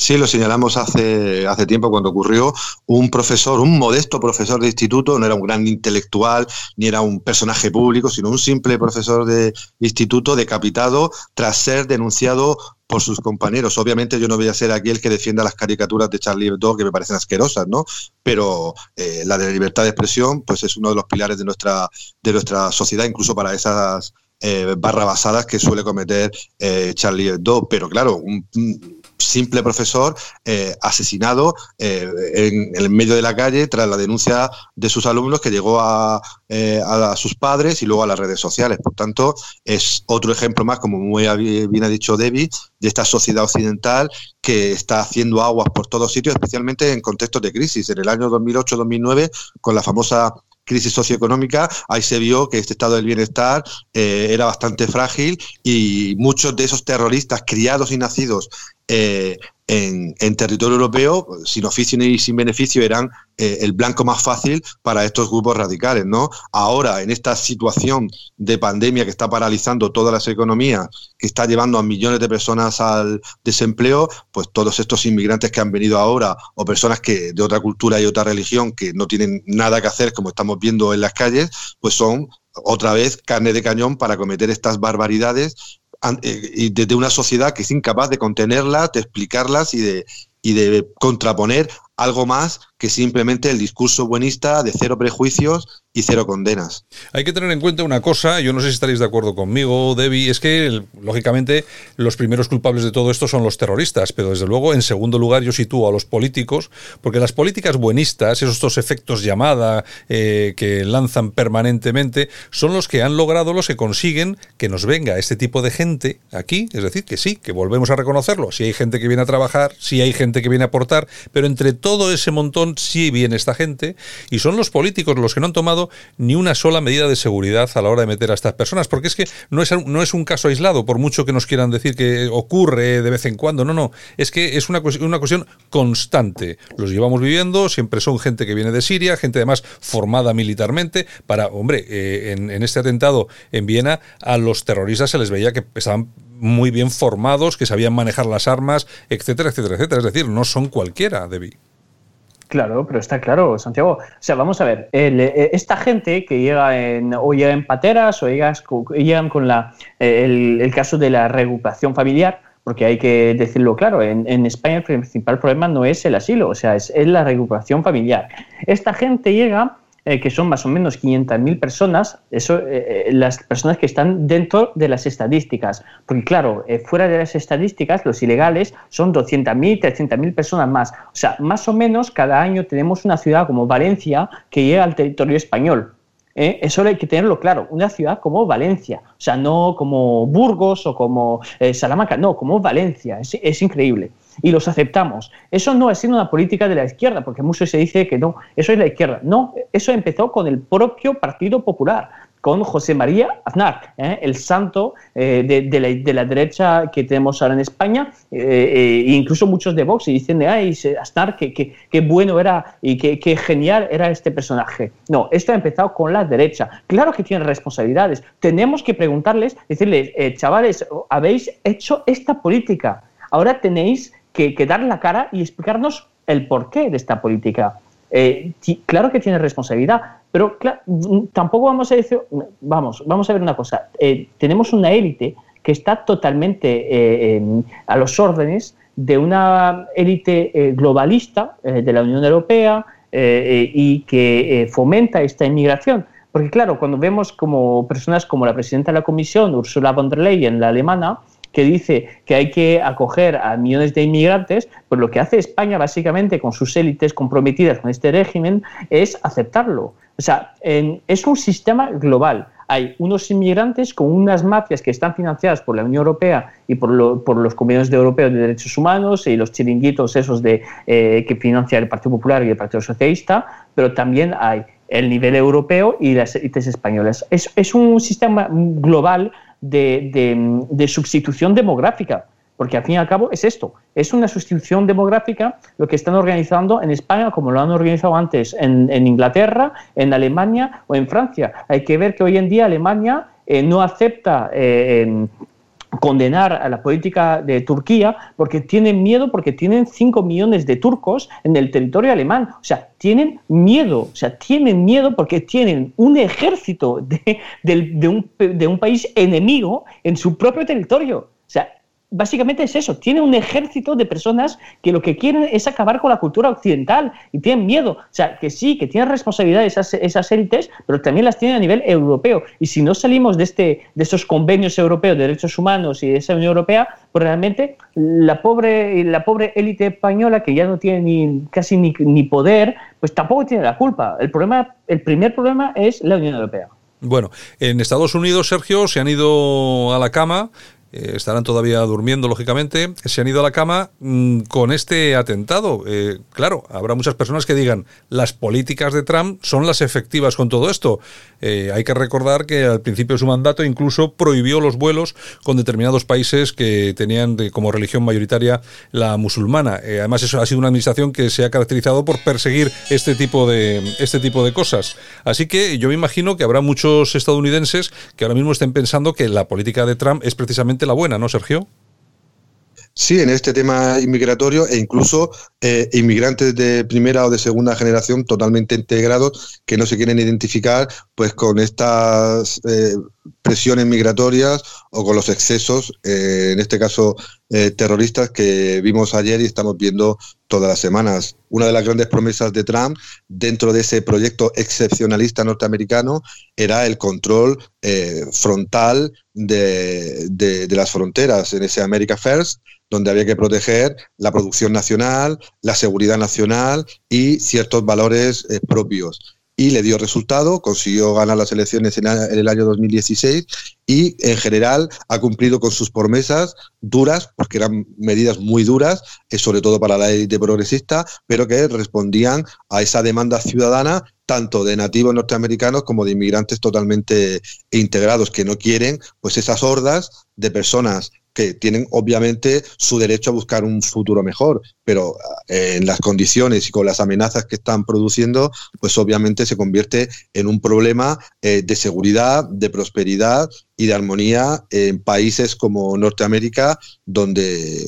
Sí, lo señalamos hace, hace tiempo cuando ocurrió. Un profesor, un modesto profesor de instituto, no era un gran intelectual ni era un personaje público, sino un simple profesor de instituto decapitado tras ser denunciado por sus compañeros. Obviamente yo no voy a ser aquí el que defienda las caricaturas de Charlie Hebdo que me parecen asquerosas, ¿no? Pero eh, la de la libertad de expresión, pues es uno de los pilares de nuestra, de nuestra sociedad, incluso para esas eh, barrabasadas que suele cometer eh, Charlie Hebdo. Pero claro, un simple profesor eh, asesinado eh, en, el medio de la calle tras la denuncia de sus alumnos que llegó a, eh, a, sus padres y luego a las redes sociales. Por tanto, es otro ejemplo más, como muy bien ha dicho Debbie, de esta sociedad occidental que está haciendo aguas por todos sitios, especialmente en contextos de crisis. En el año 2008-2009, con la famosa crisis socioeconómica, ahí se vio que este estado del bienestar era bastante frágil y muchos de esos terroristas criados y nacidos eh, en, territorio europeo, sin oficio ni sin beneficio, eran eh, el blanco más fácil para estos grupos radicales. ¿no? Ahora, en esta situación de pandemia que está paralizando todas las economías, que está llevando a millones de personas al desempleo, pues todos estos inmigrantes que han venido ahora, o personas que de otra cultura y otra religión que no tienen nada que hacer, como estamos viendo en las calles, pues son otra vez carne de cañón para cometer estas barbaridades y desde una sociedad que es incapaz de contenerlas, de explicarlas y de, y de contraponer algo más que simplemente el discurso buenista de cero prejuicios y cero condenas. Hay que tener en cuenta una cosa, yo no sé si estaréis de acuerdo conmigo, Debbie, es que lógicamente los primeros culpables de todo esto son los terroristas, pero desde luego en segundo lugar yo sitúo a los políticos, porque las políticas buenistas, esos dos efectos llamada eh, que lanzan permanentemente, son los que han logrado, los que consiguen que nos venga este tipo de gente aquí, es decir, que sí, que volvemos a reconocerlo, si hay gente que viene a trabajar, si hay gente que viene a aportar, pero entre todo ese montón sí viene esta gente y son los políticos los que no han tomado ni una sola medida de seguridad a la hora de meter a estas personas, porque es que no es, no es un caso aislado, por mucho que nos quieran decir que ocurre de vez en cuando, no, no, es que es una, una cuestión constante. Los llevamos viviendo, siempre son gente que viene de Siria, gente además formada militarmente, para, hombre, eh, en, en este atentado en Viena a los terroristas se les veía que estaban muy bien formados, que sabían manejar las armas, etcétera, etcétera, etcétera. Es decir, no son cualquiera, Debbie. Claro, pero está claro, Santiago. O sea, vamos a ver, eh, esta gente que llega en, o llega en pateras o llegan con la, el, caso de la reagrupación familiar, porque hay que decirlo claro, en, en, España el principal problema no es el asilo, o sea, es, es la reagrupación familiar. Esta gente llega eh, que son más o menos 500.000 personas, eso, eh, eh, las personas que están dentro de las estadísticas. Porque claro, fuera de las estadísticas, los ilegales son 200.000, 300.000 personas más. O sea, más o menos cada año tenemos una ciudad como Valencia que llega al territorio español. Eso hay que tenerlo claro. Una ciudad como Valencia, o sea, no como Burgos o como Salamanca, no, como Valencia. Es increíble y los aceptamos. Eso no ha sido una política de la izquierda, porque mucho se dice que no, eso es la izquierda. No, eso empezó con el propio Partido Popular con José María Aznar, ¿eh? el santo eh, de, la, derecha que tenemos ahora en España, e incluso muchos de Vox y dicen, ay, Aznar, qué, bueno era y qué, genial era este personaje. No, esto ha empezado con la derecha. Claro que tiene responsabilidades. Tenemos que preguntarles, decirles, chavales, habéis hecho esta política, ahora tenéis que, dar la cara y explicarnos el porqué de esta política. Eh, claro que tiene responsabilidad, pero tampoco vamos a decir, vamos, vamos a ver una cosa, eh, tenemos una élite que está totalmente eh, a los órdenes de una élite globalista de la Unión Europea y que fomenta esta inmigración. Porque claro, cuando vemos como personas como la presidenta de la Comisión, Ursula von der Leyen, la alemana, que dice que hay que acoger a millones de inmigrantes, pues lo que hace España básicamente con sus élites comprometidas con este régimen es aceptarlo. O sea, es un sistema global. Hay unos inmigrantes con unas mafias que están financiadas por la Unión Europea y por, los convenios europeos de derechos humanos y los chiringuitos esos de, eh, que financia el Partido Popular y el Partido Socialista, pero también hay el nivel europeo y las élites españolas. Es, un sistema global de, de sustitución demográfica porque al fin y al cabo es esto, es una sustitución demográfica lo que están organizando en España como lo han organizado antes en, Inglaterra, en Alemania o en Francia. Hay que ver que hoy en día Alemania eh, no acepta eh, condenar a la política de Turquía porque tienen miedo, porque tienen 5 millones de turcos en el territorio alemán. O sea, tienen miedo, o sea, tienen miedo porque tienen un ejército de, un, de un país enemigo en su propio territorio. O sea, básicamente es eso, tiene un ejército de personas que lo que quieren es acabar con la cultura occidental y tienen miedo. O sea, que sí, que tienen responsabilidad esas, esas élites, pero también las tienen a nivel europeo. Y si no salimos de, este, de estos convenios europeos de derechos humanos y de esa Unión Europea, pues realmente la pobre, la pobre élite española, que ya no tiene ni, casi ni, ni poder, pues tampoco tiene la culpa. El, problema, el primer problema es la Unión Europea. Bueno, en Estados Unidos, Sergio, se han ido a la cama eh, estarán todavía durmiendo, lógicamente, se han ido a la cama mm, con este atentado. Eh, claro, habrá muchas personas que digan, las políticas de Trump son las efectivas con todo esto. Eh, hay que recordar que al principio de su mandato incluso prohibió los vuelos con determinados países que tenían como religión mayoritaria la musulmana. además, eso ha sido una administración que se ha caracterizado por perseguir este tipo de, este tipo de cosas. Así que yo me imagino que habrá muchos estadounidenses que ahora mismo estén pensando que la política de Trump es precisamente la buena, ¿no, Sergio? Sí, en este tema inmigratorio e incluso eh, inmigrantes de primera o de segunda generación totalmente integrados que no se quieren identificar pues con estas eh, presiones migratorias o con los excesos, eh, en este caso terroristas que vimos ayer y estamos viendo todas las semanas. Una de las grandes promesas de Trump dentro de ese proyecto excepcionalista norteamericano era el control frontal de, de las fronteras en ese America First donde había que proteger la producción nacional, la seguridad nacional y ciertos valores eh, propios. Y le dio resultado, consiguió ganar las elecciones en, el año 2016 y en general ha cumplido con sus promesas duras, porque eran medidas muy duras, eh, sobre todo para la élite progresista, pero que respondían a esa demanda ciudadana tanto de nativos norteamericanos como de inmigrantes totalmente integrados que no quieren pues esas hordas de personas que tienen obviamente su derecho a buscar un futuro mejor, pero eh, en las condiciones y con las amenazas que están produciendo, pues obviamente se convierte en un problema eh, de seguridad, de prosperidad y de armonía en países como Norteamérica, donde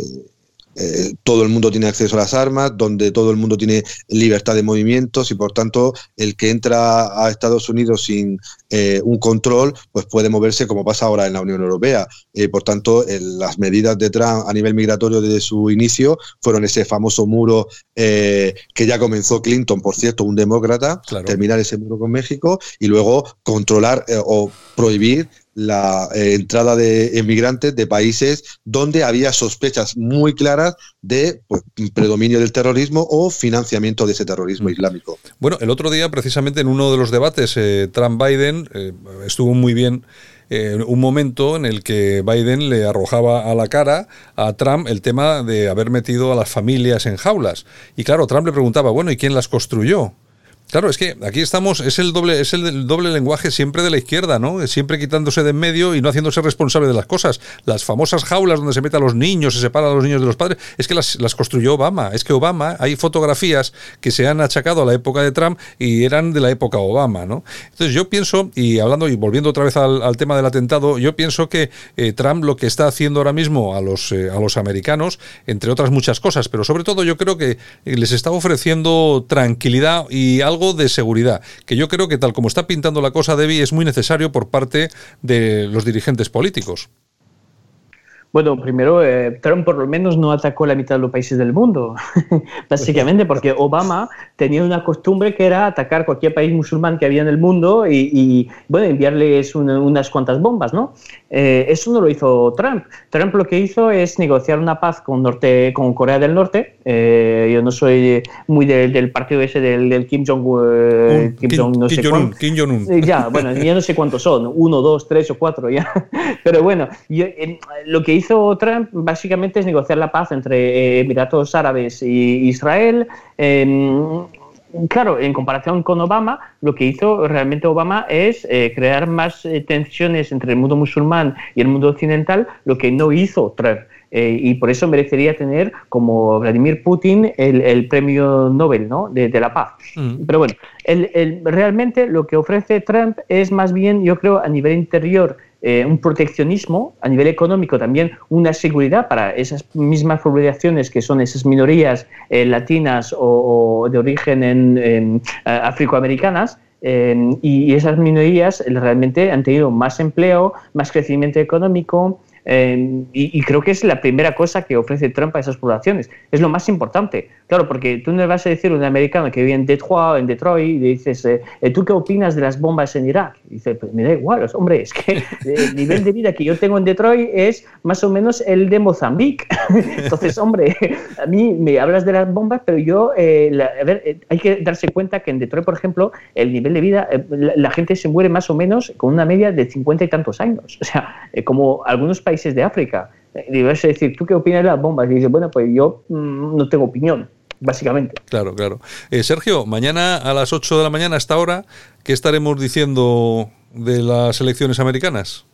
eh, todo el mundo tiene acceso a las armas, donde todo el mundo tiene libertad de movimientos y por tanto el que entra a Estados Unidos sin eh, un control, pues puede moverse como pasa ahora en la Unión Europea. Eh, por tanto, las medidas de Trump a nivel migratorio desde su inicio fueron ese famoso muro que ya comenzó Clinton, por cierto, un demócrata, terminar ese muro con México y luego controlar o prohibir la eh, entrada de emigrantes de países donde había sospechas muy claras de pues, predominio del terrorismo o financiamiento de ese terrorismo mm. islámico. Bueno, el otro día, precisamente en uno de los debates, eh, Trump-Biden eh, estuvo muy bien un momento en el que Biden le arrojaba a la cara a Trump el tema de haber metido a las familias en jaulas. Y claro, Trump le preguntaba, bueno, ¿y quién las construyó? Claro, es que aquí estamos, es el doble, es el doble lenguaje siempre de la izquierda, ¿no? Siempre quitándose de en medio y no haciéndose responsable de las cosas. Las famosas jaulas donde se meten a los niños, se separan a los niños de los padres, es que las, construyó Obama. Es que Obama, hay fotografías que se han achacado a la época de Trump y eran de la época Obama, ¿no? Entonces yo pienso, y hablando y volviendo otra vez al, tema del atentado, yo pienso que eh, Trump lo que está haciendo ahora mismo a los, eh, a los americanos, entre otras muchas cosas, pero sobre todo yo creo que les está ofreciendo tranquilidad y algo de seguridad, que yo creo que tal como está pintando la cosa Debbie es muy necesario por parte de los dirigentes políticos. Bueno, primero, eh, Trump por lo menos no atacó la mitad de los países del mundo, [LAUGHS] básicamente porque Obama tenía una costumbre que era atacar cualquier país musulmán que había en el mundo y, bueno, enviarles unas cuantas bombas, ¿no? Eh, eso no lo hizo Trump. Trump lo que hizo es negociar una paz con, Norte, con Corea del Norte. Eh, yo no soy muy del partido ese del, Kim Jong, un Kim, Jong no sé Jong Kim Jong Un. Ya, bueno, ya no sé cuántos son, uno, dos, tres o cuatro ya. [LAUGHS] Pero bueno, lo que hizo Trump básicamente es negociar la paz entre Emiratos Árabes y Israel. Claro, en comparación con Obama, lo que hizo realmente Obama es eh, crear más eh, tensiones entre el mundo musulmán y el mundo occidental, lo que no hizo Trump. Eh, y por eso merecería tener como Vladimir Putin el, premio Nobel ¿no? de, la paz. Mm. Pero bueno, realmente lo que ofrece Trump es más bien, yo creo, a nivel interior eh, un proteccionismo, a nivel económico también una seguridad para esas mismas poblaciones que son esas minorías eh, latinas o, de origen en, en afroamericanas. y esas minorías realmente han tenido más empleo, más crecimiento económico, Em, y, creo que es la primera cosa que ofrece Trump a esas poblaciones. Es lo más importante. Claro, porque tú no le vas a decir a un americano que vive en Detroit, en Detroit y le dices, eh, eh, ¿tú qué opinas de las bombas en Irak? Y dice, pues me da igual, hombre, es que [LAUGHS] el nivel de vida que yo tengo en Detroit es más o menos el de Mozambique. [LAUGHS] Entonces, hombre, a mí me hablas de las bombas, pero yo, eh, a ver, hay que darse cuenta que en Detroit, por ejemplo, el nivel de vida, la, gente se muere más o menos con una media de 50 y tantos años. O sea, como algunos países países de África. Y vas a decir, ¿tú qué opinas de las bombas? Y dices, bueno, pues yo mm, no tengo opinión, básicamente. Claro, claro. Eh, Sergio, mañana a las 8 de la mañana, hasta ahora, ¿qué estaremos diciendo de las elecciones americanas?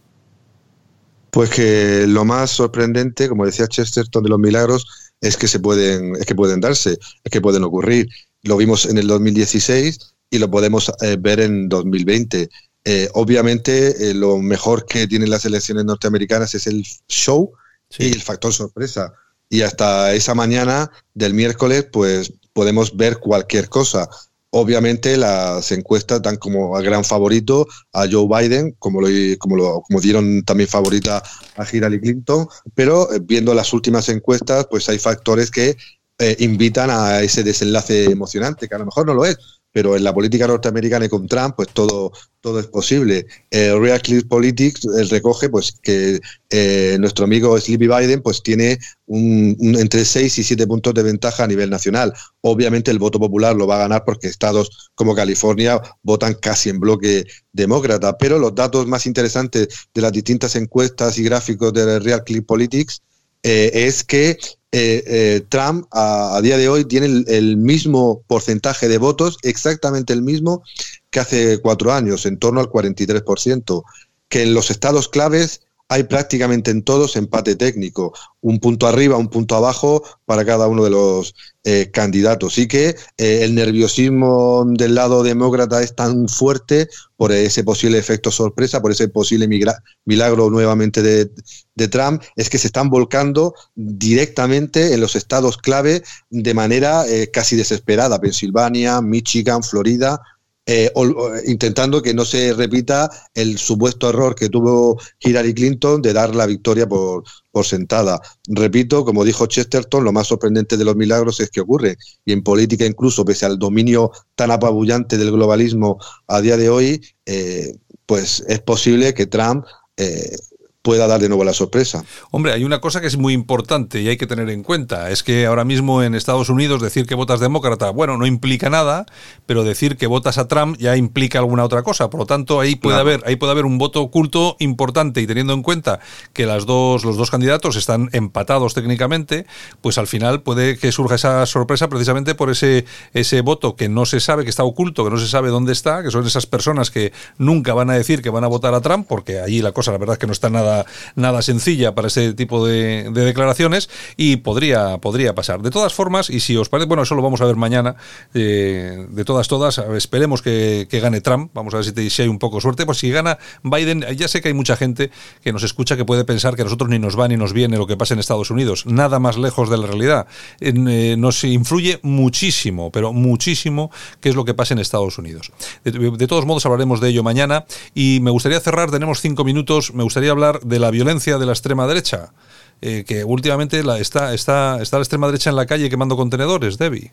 Pues que lo más sorprendente, como decía Chesterton de los milagros, es que se pueden, es que pueden darse, es que pueden ocurrir. Lo vimos en el 2016 y lo podemos eh, ver en 2020. Eh, obviamente, eh, lo mejor que tienen las elecciones norteamericanas es el show y el factor sorpresa. Y hasta esa mañana del miércoles, pues podemos ver cualquier cosa. Obviamente las encuestas dan como a gran favorito a Joe Biden, como lo, como lo como dieron también favorita a Hillary Clinton, pero eh, viendo las últimas encuestas, pues hay factores que invitan a ese desenlace emocionante, que a lo mejor no lo es, pero en la política norteamericana y con Trump, pues todo, todo es posible. Eh, Real Clear Politics recoge pues que eh, nuestro amigo Sleepy Biden pues tiene un, entre 6 y 7 puntos de ventaja a nivel nacional. Obviamente el voto popular lo va a ganar porque estados como California votan casi en bloque demócrata, pero los datos más interesantes de las distintas encuestas y gráficos de Real Clear Politics es que eh, eh, Trump a, día de hoy tiene el, mismo porcentaje de votos, exactamente el mismo que hace cuatro años, en torno al 43%, que en los estados claves hay prácticamente en todos empate técnico, un punto arriba, un punto abajo para cada uno de los eh, candidatos. Y que eh, el nerviosismo del lado demócrata es tan fuerte por ese posible efecto sorpresa, por ese posible milagro nuevamente de, Trump, es que se están volcando directamente en los estados clave de manera eh, casi desesperada. Pensilvania, Michigan, Florida, eh, intentando que no se repita el supuesto error que tuvo Hillary Clinton de dar la victoria por, por sentada. Repito, como dijo Chesterton, lo más sorprendente de los milagros es que ocurre. Y en política, incluso pese al dominio tan apabullante del globalismo a día de hoy, eh, pues es posible que Trump eh, pueda dar de nuevo la sorpresa. Hombre, hay una cosa que es muy importante y hay que tener en cuenta, es que ahora mismo en Estados Unidos decir que votas demócrata, bueno, no implica nada, pero decir que votas a Trump ya implica alguna otra cosa. Por lo tanto, ahí puede haber, ahí puede haber un voto oculto importante y teniendo en cuenta que las dos, los dos candidatos están empatados técnicamente, pues al final puede que surja esa sorpresa precisamente por ese, ese voto que no se sabe, que está oculto, que no se sabe dónde está, que son esas personas que nunca van a decir que van a votar a Trump, porque allí la cosa la verdad es que no está nada nada, sencilla para ese tipo de, declaraciones y podría, podría pasar. De todas formas, y si os parece, bueno, eso lo vamos a ver mañana, eh, de todas, todas, esperemos que, gane Trump, vamos a ver si, si, hay un poco de suerte, pues si gana Biden, ya sé que hay mucha gente que nos escucha que puede pensar que a nosotros ni nos va ni nos viene lo que pasa en Estados Unidos, nada más lejos de la realidad. Eh, nos influye muchísimo, pero muchísimo, qué es lo que pasa en Estados Unidos. De, todos modos, hablaremos de ello mañana y me gustaría cerrar, tenemos cinco minutos, me gustaría hablar de la violencia de la extrema derecha, eh, que últimamente la, está, está, está la extrema derecha en la calle quemando contenedores, Debbie.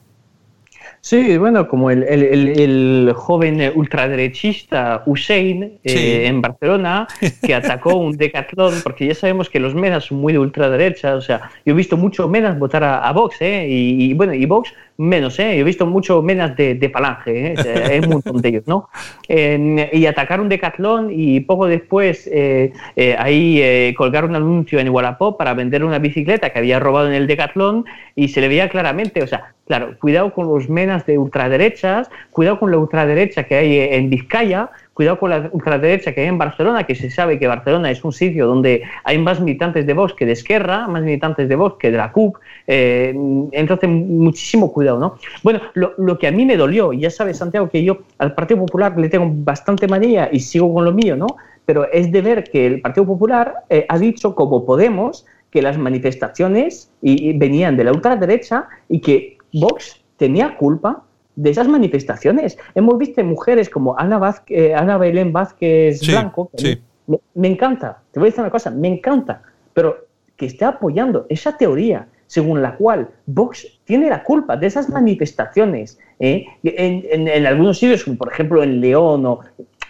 Sí, bueno, como el, el, el, el joven ultraderechista Hussein eh, en Barcelona, que atacó un decatlón, porque ya sabemos que los medas son muy de ultraderecha, o sea, yo he visto muchos medas votar a, a Vox, ¿eh? Y, y, bueno, y Vox menos, ¿eh? He visto muchos medas de, de Falange, ¿eh? Un montón de ellos, ¿no? Y atacar un decatlón y poco después eh, eh, ahí eh, colgar un anuncio en Wallapop para vender una bicicleta que había robado en el decatlón y se le veía claramente, o sea, claro, cuidado con los menas de ultraderechas, cuidado con la ultraderecha que hay en Vizcaya, cuidado con la ultraderecha que hay en Barcelona, que se sabe que Barcelona es un sitio donde hay más militantes de Vox que de Esquerra, más militantes de Vox que de la CUP, eh, entonces muchísimo cuidado, ¿no? Bueno, lo, lo que a mí me dolió, y ya sabes, Santiago, que yo al Partido Popular le tengo bastante manía y sigo con lo mío, ¿no? Pero es de ver que el Partido Popular eh, ha dicho, como Podemos, que las manifestaciones y, y venían de la ultraderecha y que Vox tenía culpa de esas manifestaciones. Hemos visto mujeres como Ana, Vázquez, eh, Ana Belén Vázquez Sí, Blanco. sí. Me, me encanta, te voy a decir una cosa, me encanta, pero que esté apoyando esa teoría según la cual Vox tiene la culpa de esas manifestaciones ¿eh? en, en- en algunos sitios, como por ejemplo en León, o,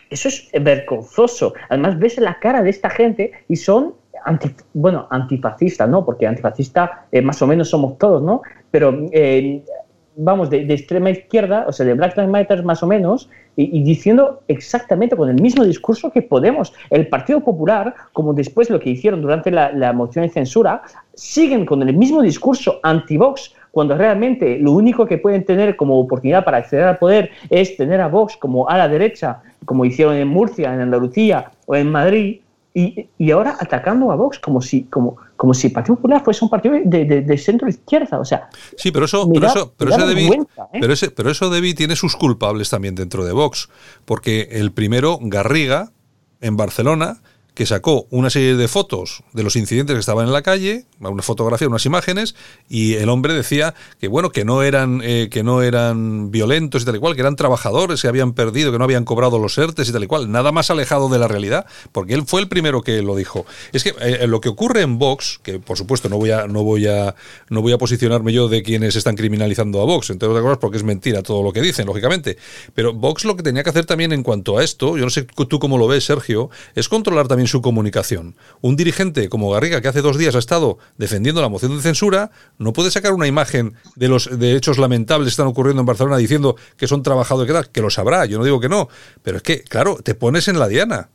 eso es vergonzoso. Además, ves la cara de esta gente y son anti, bueno, antifascistas, ¿no? Porque antifascista eh, más o menos somos todos, ¿no? Pero eh, vamos, de, extrema izquierda, o sea, de Black Lives Matter más o menos, y, y diciendo exactamente con el mismo discurso que Podemos. El Partido Popular, como después lo que hicieron durante la, la moción de censura, siguen con el mismo discurso anti-Vox, cuando realmente lo único que pueden tener como oportunidad para acceder al poder es tener a Vox como a la derecha, como hicieron en Murcia, en Andalucía o en Madrid, y, y ahora atacando a Vox como si, como, como si el Partido Popular fuese un partido de, de- de centro izquierda. O sea, Sí, pero eso, pero da- eso, pero ¿eh? pero ese, pero eso Debi tiene sus culpables también dentro de Vox, porque el primero Garriga en Barcelona que sacó una serie de fotos de los incidentes que estaban en la calle, una fotografía, unas imágenes, y el hombre decía que bueno, que no eran, eh, que no eran violentos y tal y cual, que eran trabajadores que habían perdido, que no habían cobrado los ERTES y tal y cual, nada más alejado de la realidad, porque él fue el primero que lo dijo. Es que eh, lo que ocurre en Vox, que por supuesto no voy a, no voy a, no voy a posicionarme yo de quienes están criminalizando a Vox, entre otras cosas porque es mentira todo lo que dicen, lógicamente. Pero Vox lo que tenía que hacer también en cuanto a esto, yo no sé tú cómo lo ves, Sergio, es controlar también su comunicación. Un dirigente como Garriga, que hace dos días ha estado defendiendo la moción de censura, no puede sacar una imagen de los de hechos lamentables que están ocurriendo en Barcelona diciendo que son trabajadores que tal, que lo sabrá, yo no digo que no, pero es que, claro, te pones en la diana.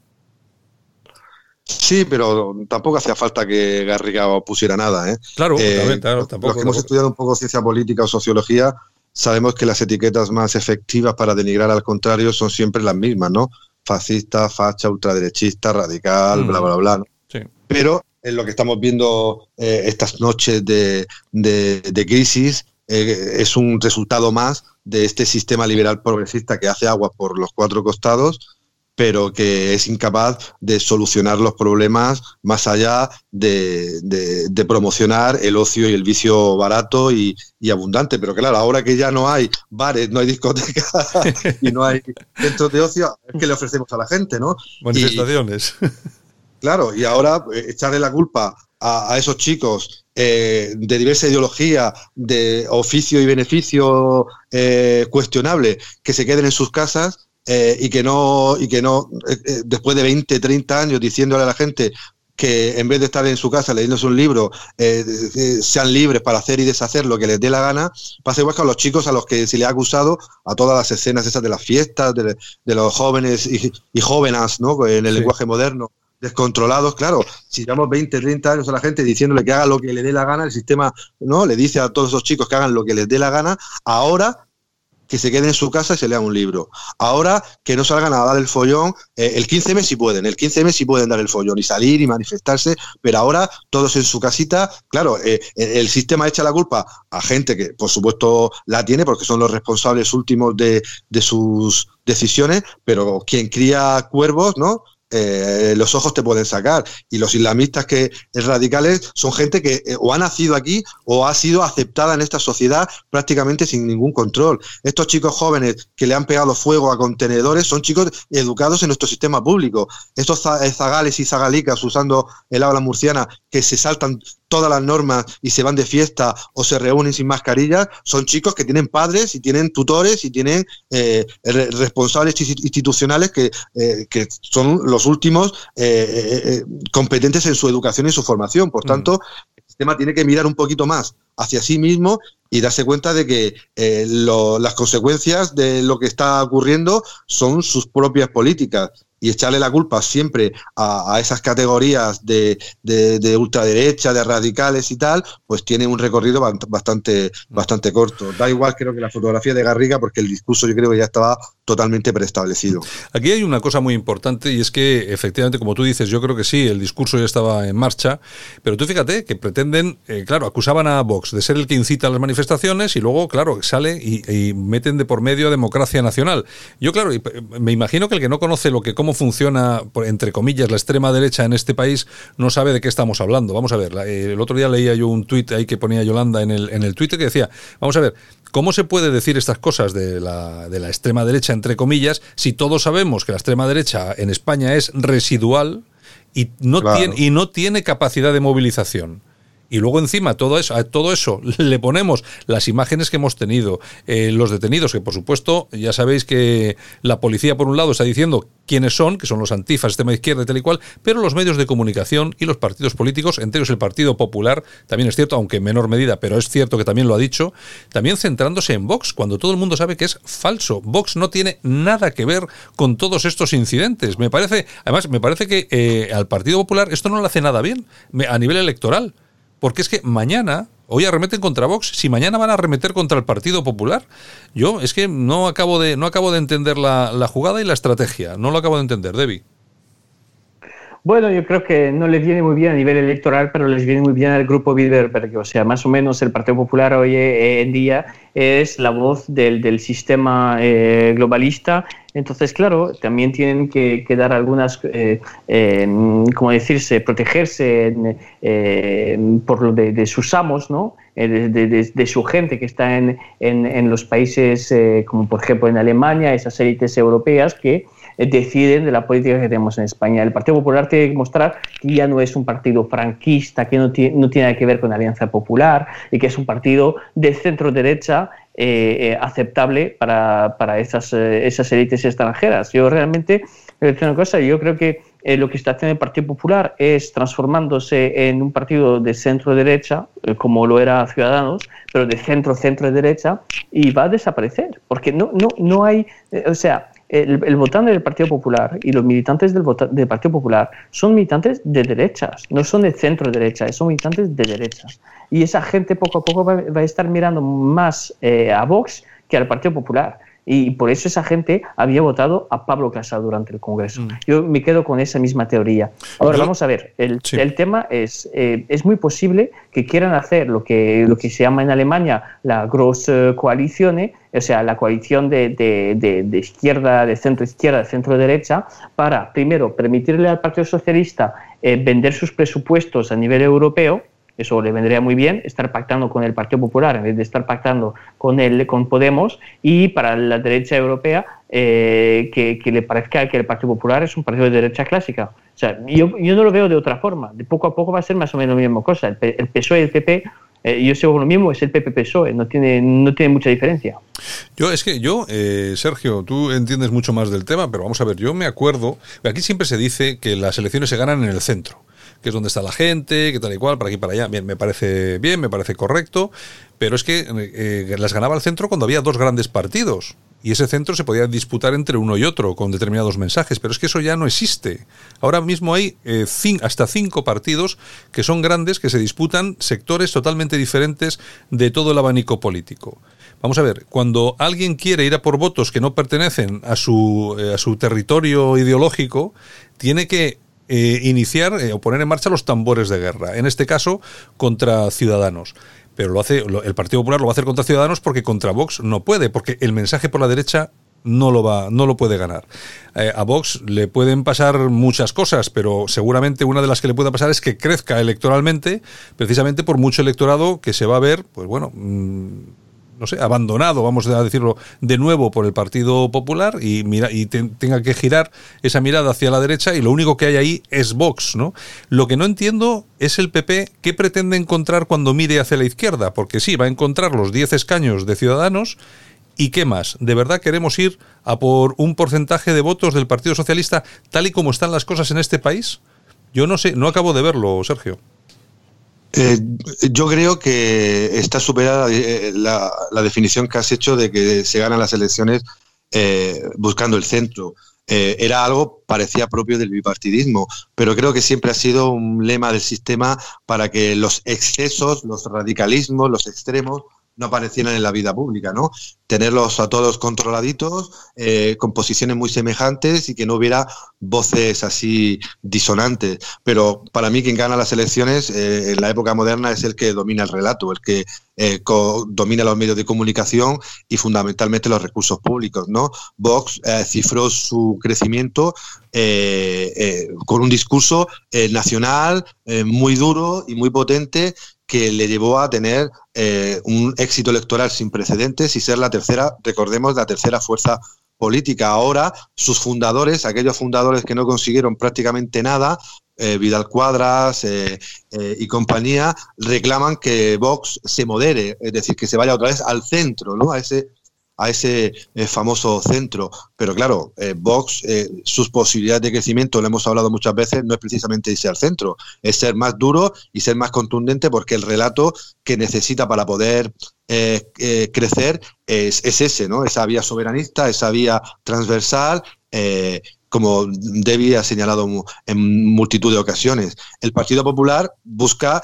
Sí, pero tampoco hacía falta que Garriga pusiera nada. ¿eh? Claro, Eh, también, claro, tampoco- Los que hemos estudiado un poco ciencia política o sociología, sabemos que las etiquetas más efectivas para denigrar al contrario son siempre las mismas, ¿no? Fascista, facha, ultraderechista, radical, Mm. bla, bla, bla. ¿no? Sí. Pero en lo que estamos viendo eh, estas noches de, de- de crisis eh, es un resultado más de este sistema liberal progresista que hace aguas por los cuatro costados, pero que es incapaz de solucionar los problemas más allá de, de- de promocionar el ocio y el vicio barato y, y abundante. Pero claro, ahora que ya no hay bares, no hay discotecas [LAUGHS] y no hay centros de ocio, ¿qué le ofrecemos a la gente? ¿no? Y- Manifestaciones. Claro, y ahora eh, echarle la culpa a, a esos chicos eh, de diversa ideología, de oficio y beneficio eh, cuestionable, que se queden en sus casas eh, y que no, y que no eh, eh, después de 20, 30 años diciéndole a la gente que en vez de estar en su casa leyéndose un libro, eh, sean libres para hacer y deshacer lo que les dé la gana, pasa igual a los chicos a los que se les ha acusado a todas las escenas esas de las fiestas, de, de los jóvenes y, y jóvenes, ¿no? En el Sí. lenguaje moderno descontrolados, claro, si llevamos 20, 30 años a la gente diciéndole que haga lo que le dé la gana, el sistema no le dice a todos esos chicos que hagan lo que les dé la gana, ahora que se queden en su casa y se lean un libro. Ahora que no salgan a dar el follón, eh, el 15M sí pueden, el 15M sí pueden dar el follón y salir y manifestarse, pero ahora todos en su casita, claro, eh, el sistema echa la culpa a gente que por supuesto la tiene porque son los responsables últimos de, de sus decisiones, pero quien cría cuervos, ¿no? Eh, los ojos te pueden sacar. Y los islamistas que radicales son gente que eh, o ha nacido aquí o ha sido aceptada en esta sociedad prácticamente sin ningún control. Estos chicos jóvenes que le han pegado fuego a contenedores son chicos educados en nuestro sistema público. Estos eh, zagales y zagalicas usando el habla murciana que se saltan todas las normas y se van de fiesta o se reúnen sin mascarillas, son chicos que tienen padres y tienen tutores y tienen eh, re- responsables insti- institucionales que, eh, que son los últimos eh, competentes en su educación y su formación. Por tanto, el sistema tiene que mirar un poquito más hacia sí mismo y darse cuenta de que eh, lo- las consecuencias de lo que está ocurriendo son sus propias políticas y echarle la culpa siempre a, a esas categorías de, de- de ultraderecha, de radicales y tal, pues tiene un recorrido bastante, bastante corto. Da igual creo que la fotografía de Garriga porque el discurso yo creo que ya estaba totalmente preestablecido. Aquí hay una cosa muy importante y es que efectivamente, como tú dices, yo creo que sí, el discurso ya estaba en marcha, pero tú fíjate que pretenden, eh, claro, acusaban a Vox de ser el que incita a las manifestaciones y luego, claro, sale y, y meten de por medio a democracia nacional. Yo, claro, eh, me imagino que el que no conoce lo que cómo funciona, por- entre comillas, la extrema derecha en este país, no sabe de qué estamos hablando. Vamos a ver, eh, el otro día leía yo un tuit ahí que ponía Yolanda en el, en el Twitter que decía, vamos a ver, ¿Cómo se puede decir estas cosas de la, de la extrema derecha, entre comillas, si todos sabemos que la extrema derecha en España es residual y no, Claro. tiene, y no tiene capacidad de movilización? Y luego encima todo eso, a todo eso le ponemos las imágenes que hemos tenido, eh, los detenidos, que por supuesto ya sabéis que la policía por un lado está diciendo quiénes son, que son los antifas, extrema izquierda y tal y cual, pero los medios de comunicación y los partidos políticos, entre ellos el Partido Popular, también es cierto, aunque en menor medida, pero es cierto que también lo ha dicho, también centrándose en Vox, cuando todo el mundo sabe que es falso. Vox no tiene nada que ver con todos estos incidentes. Me parece, además, me parece que eh, al Partido Popular esto no le hace nada bien a nivel electoral. Porque es que mañana, hoy arremeten contra Vox, si mañana van a arremeter contra el Partido Popular, yo es que no acabo de, no acabo de entender la, la jugada y la estrategia. No lo acabo de entender, Debbie. Bueno, yo creo que no les viene muy bien a nivel electoral, pero les viene muy bien al grupo Bilderberg. O sea, más o menos el Partido Popular hoy eh, en día es la voz del, sistema eh, globalista. Entonces, claro, también tienen que, dar algunas, eh, eh, como decirse, protegerse eh, por lo de, sus amos, ¿no? Eh, de, su gente que está en, los países, como por ejemplo en Alemania, esas élites europeas que deciden de la política que tenemos en España. El Partido Popular tiene que mostrar que ya no es un partido franquista, que no tiene, no tiene nada que ver con Alianza Popular y que es un partido de centro derecha eh, eh, aceptable para, para esas, eh, esas élites extranjeras. Yo realmente, una cosa, yo creo que lo que está haciendo el Partido Popular es transformándose en un partido de centro derecha, eh, como lo era Ciudadanos, pero de centro centro derecha, y va a desaparecer, porque no, no, no hay, o sea, el, votante del Partido Popular y los militantes del, del Partido Popular son militantes de derechas, no son de centro derecha, son militantes de derechas. Y esa gente poco a poco va, va a estar mirando más eh, a Vox que al Partido Popular. Y por eso esa gente había votado a Pablo Casado durante el Congreso. Yo me quedo con esa misma teoría. Ahora, Yo- vamos a ver, el, el tema es, eh, es muy posible que quieran hacer lo que, lo que se llama en Alemania la Grosse Coalition, o sea, la coalición de, de- de- de izquierda, de centro izquierda, de centro derecha, para, primero, permitirle al Partido Socialista eh, vender sus presupuestos a nivel europeo, eso le vendría muy bien, estar pactando con el Partido Popular en vez de estar pactando con, el, con Podemos y para la derecha europea eh, que, que le parezca que el Partido Popular es un partido de derecha clásica. O sea, yo, yo no lo veo de otra forma. De poco a poco va a ser más o menos la misma cosa. El, el PSOE y el PP, eh, yo sigo lo mismo, es el PP-PSOE, no tiene, no tiene mucha diferencia. Yo, es que yo, eh, Sergio, tú entiendes mucho más del tema, pero vamos a ver, yo me acuerdo, aquí siempre se dice que las elecciones se ganan en el centro, que es donde está la gente, que tal y cual, para aquí para allá. Bien, me parece bien, me parece correcto, pero es que eh, las ganaba el centro cuando había dos grandes partidos. Y ese centro se podía disputar entre uno y otro con determinados mensajes, pero es que eso ya no existe. Ahora mismo hay eh, hasta cinco partidos que son grandes, que se disputan sectores totalmente diferentes de todo el abanico político. Vamos a ver, cuando alguien quiere ir a por votos que no pertenecen a su, eh, a su territorio ideológico, tiene que eh, iniciar eh, o poner en marcha los tambores de guerra, en este caso contra Ciudadanos. Pero lo hace, el Partido Popular lo va a hacer contra Ciudadanos porque contra Vox no puede, porque el mensaje por la derecha no lo va, no lo puede ganar. Eh, a Vox le pueden pasar muchas cosas, pero seguramente una de las que le puede pasar es que crezca electoralmente, precisamente por mucho electorado que se va a ver, pues bueno, mm, no sé, abandonado, vamos a decirlo de nuevo por el Partido Popular y mira y tenga que girar esa mirada hacia la derecha y lo único que hay ahí es Vox, ¿no? Lo que no entiendo es el PP qué pretende encontrar cuando mire hacia la izquierda, porque sí, va a encontrar los 10 escaños de Ciudadanos ¿Y qué más? ¿De verdad queremos ir a por un porcentaje de votos del Partido Socialista tal y como están las cosas en este país? Yo no sé, no acabo de verlo, Sergio. Eh, yo creo que está superada eh, la, definición que has hecho de que se ganan las elecciones eh, buscando el centro. era algo parecía propio del bipartidismo, pero creo que siempre ha sido un lema del sistema para que los excesos, los radicalismos, los extremos no aparecieran en la vida pública, ¿no? Tenerlos a todos controladitos, eh, con posiciones muy semejantes y que no hubiera voces así disonantes. Pero para mí quien gana las elecciones eh, en la época moderna es el que domina el relato, el que eh, domina los medios de comunicación y fundamentalmente los recursos públicos, ¿no? Vox cifró su crecimiento con un discurso nacional muy duro y muy potente que le llevó a tener eh, un éxito electoral sin precedentes y ser la tercera, recordemos, la tercera fuerza política. Ahora, sus fundadores, aquellos fundadores que no consiguieron prácticamente nada, eh, Vidal Cuadras eh, y compañía, reclaman que Vox se modere, es decir, que se vaya otra vez al centro, ¿no? A ese a ese eh, famoso centro. Pero claro, eh, Vox, eh, sus posibilidades de crecimiento, lo hemos hablado muchas veces, no es precisamente irse al centro, es ser más duro y ser más contundente porque el relato que necesita para poder crecer es, ese, ¿no? Esa vía soberanista, esa vía transversal. como Debbie ha señalado en multitud de ocasiones, el Partido Popular busca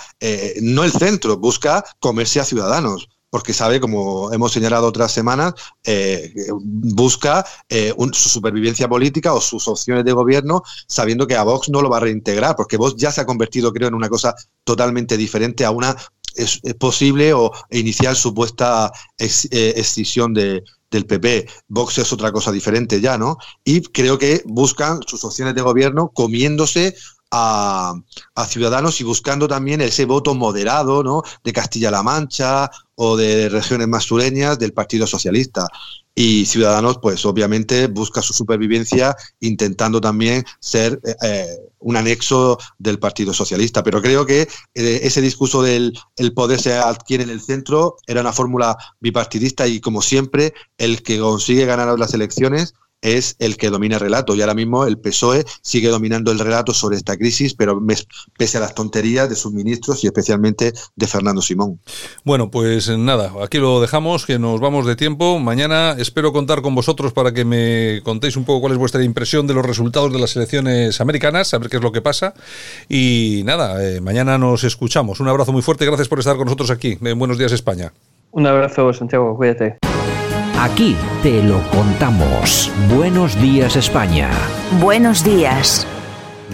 no el centro, busca comerse a ciudadanos porque sabe, como hemos señalado otras semanas, eh, busca eh, su supervivencia política o sus opciones de gobierno, sabiendo que a Vox no lo va a reintegrar, porque Vox ya se ha convertido, creo, en una cosa totalmente diferente a una es, posible o inicial supuesta eh, excisión de, del PP. Vox es otra cosa diferente ya, ¿no? Y creo que buscan sus opciones de gobierno comiéndose a, Ciudadanos y buscando también ese voto moderado ¿no? de Castilla-La Mancha o de regiones más sureñas del Partido Socialista. Y Ciudadanos, pues obviamente busca su supervivencia intentando también ser eh, eh, un anexo del Partido Socialista. Pero creo que eh, ese discurso del el poder se adquiere en el centro era una fórmula bipartidista y como siempre el que consigue ganar las elecciones es el que domina el relato. Y ahora mismo el PSOE sigue dominando el relato sobre esta crisis, pero pese a las tonterías de sus ministros y especialmente de Fernando Simón. Bueno, pues nada, aquí lo dejamos, que nos vamos de tiempo. Mañana espero contar con vosotros para que me contéis un poco cuál es vuestra impresión de los resultados de las elecciones americanas, a ver qué es lo que pasa. Y nada, eh, mañana nos escuchamos. Un abrazo muy fuerte, gracias por estar con nosotros aquí en Buenos Días España. Un abrazo, Santiago, cuídate. Aquí te lo contamos. Buenos días España. Buenos días.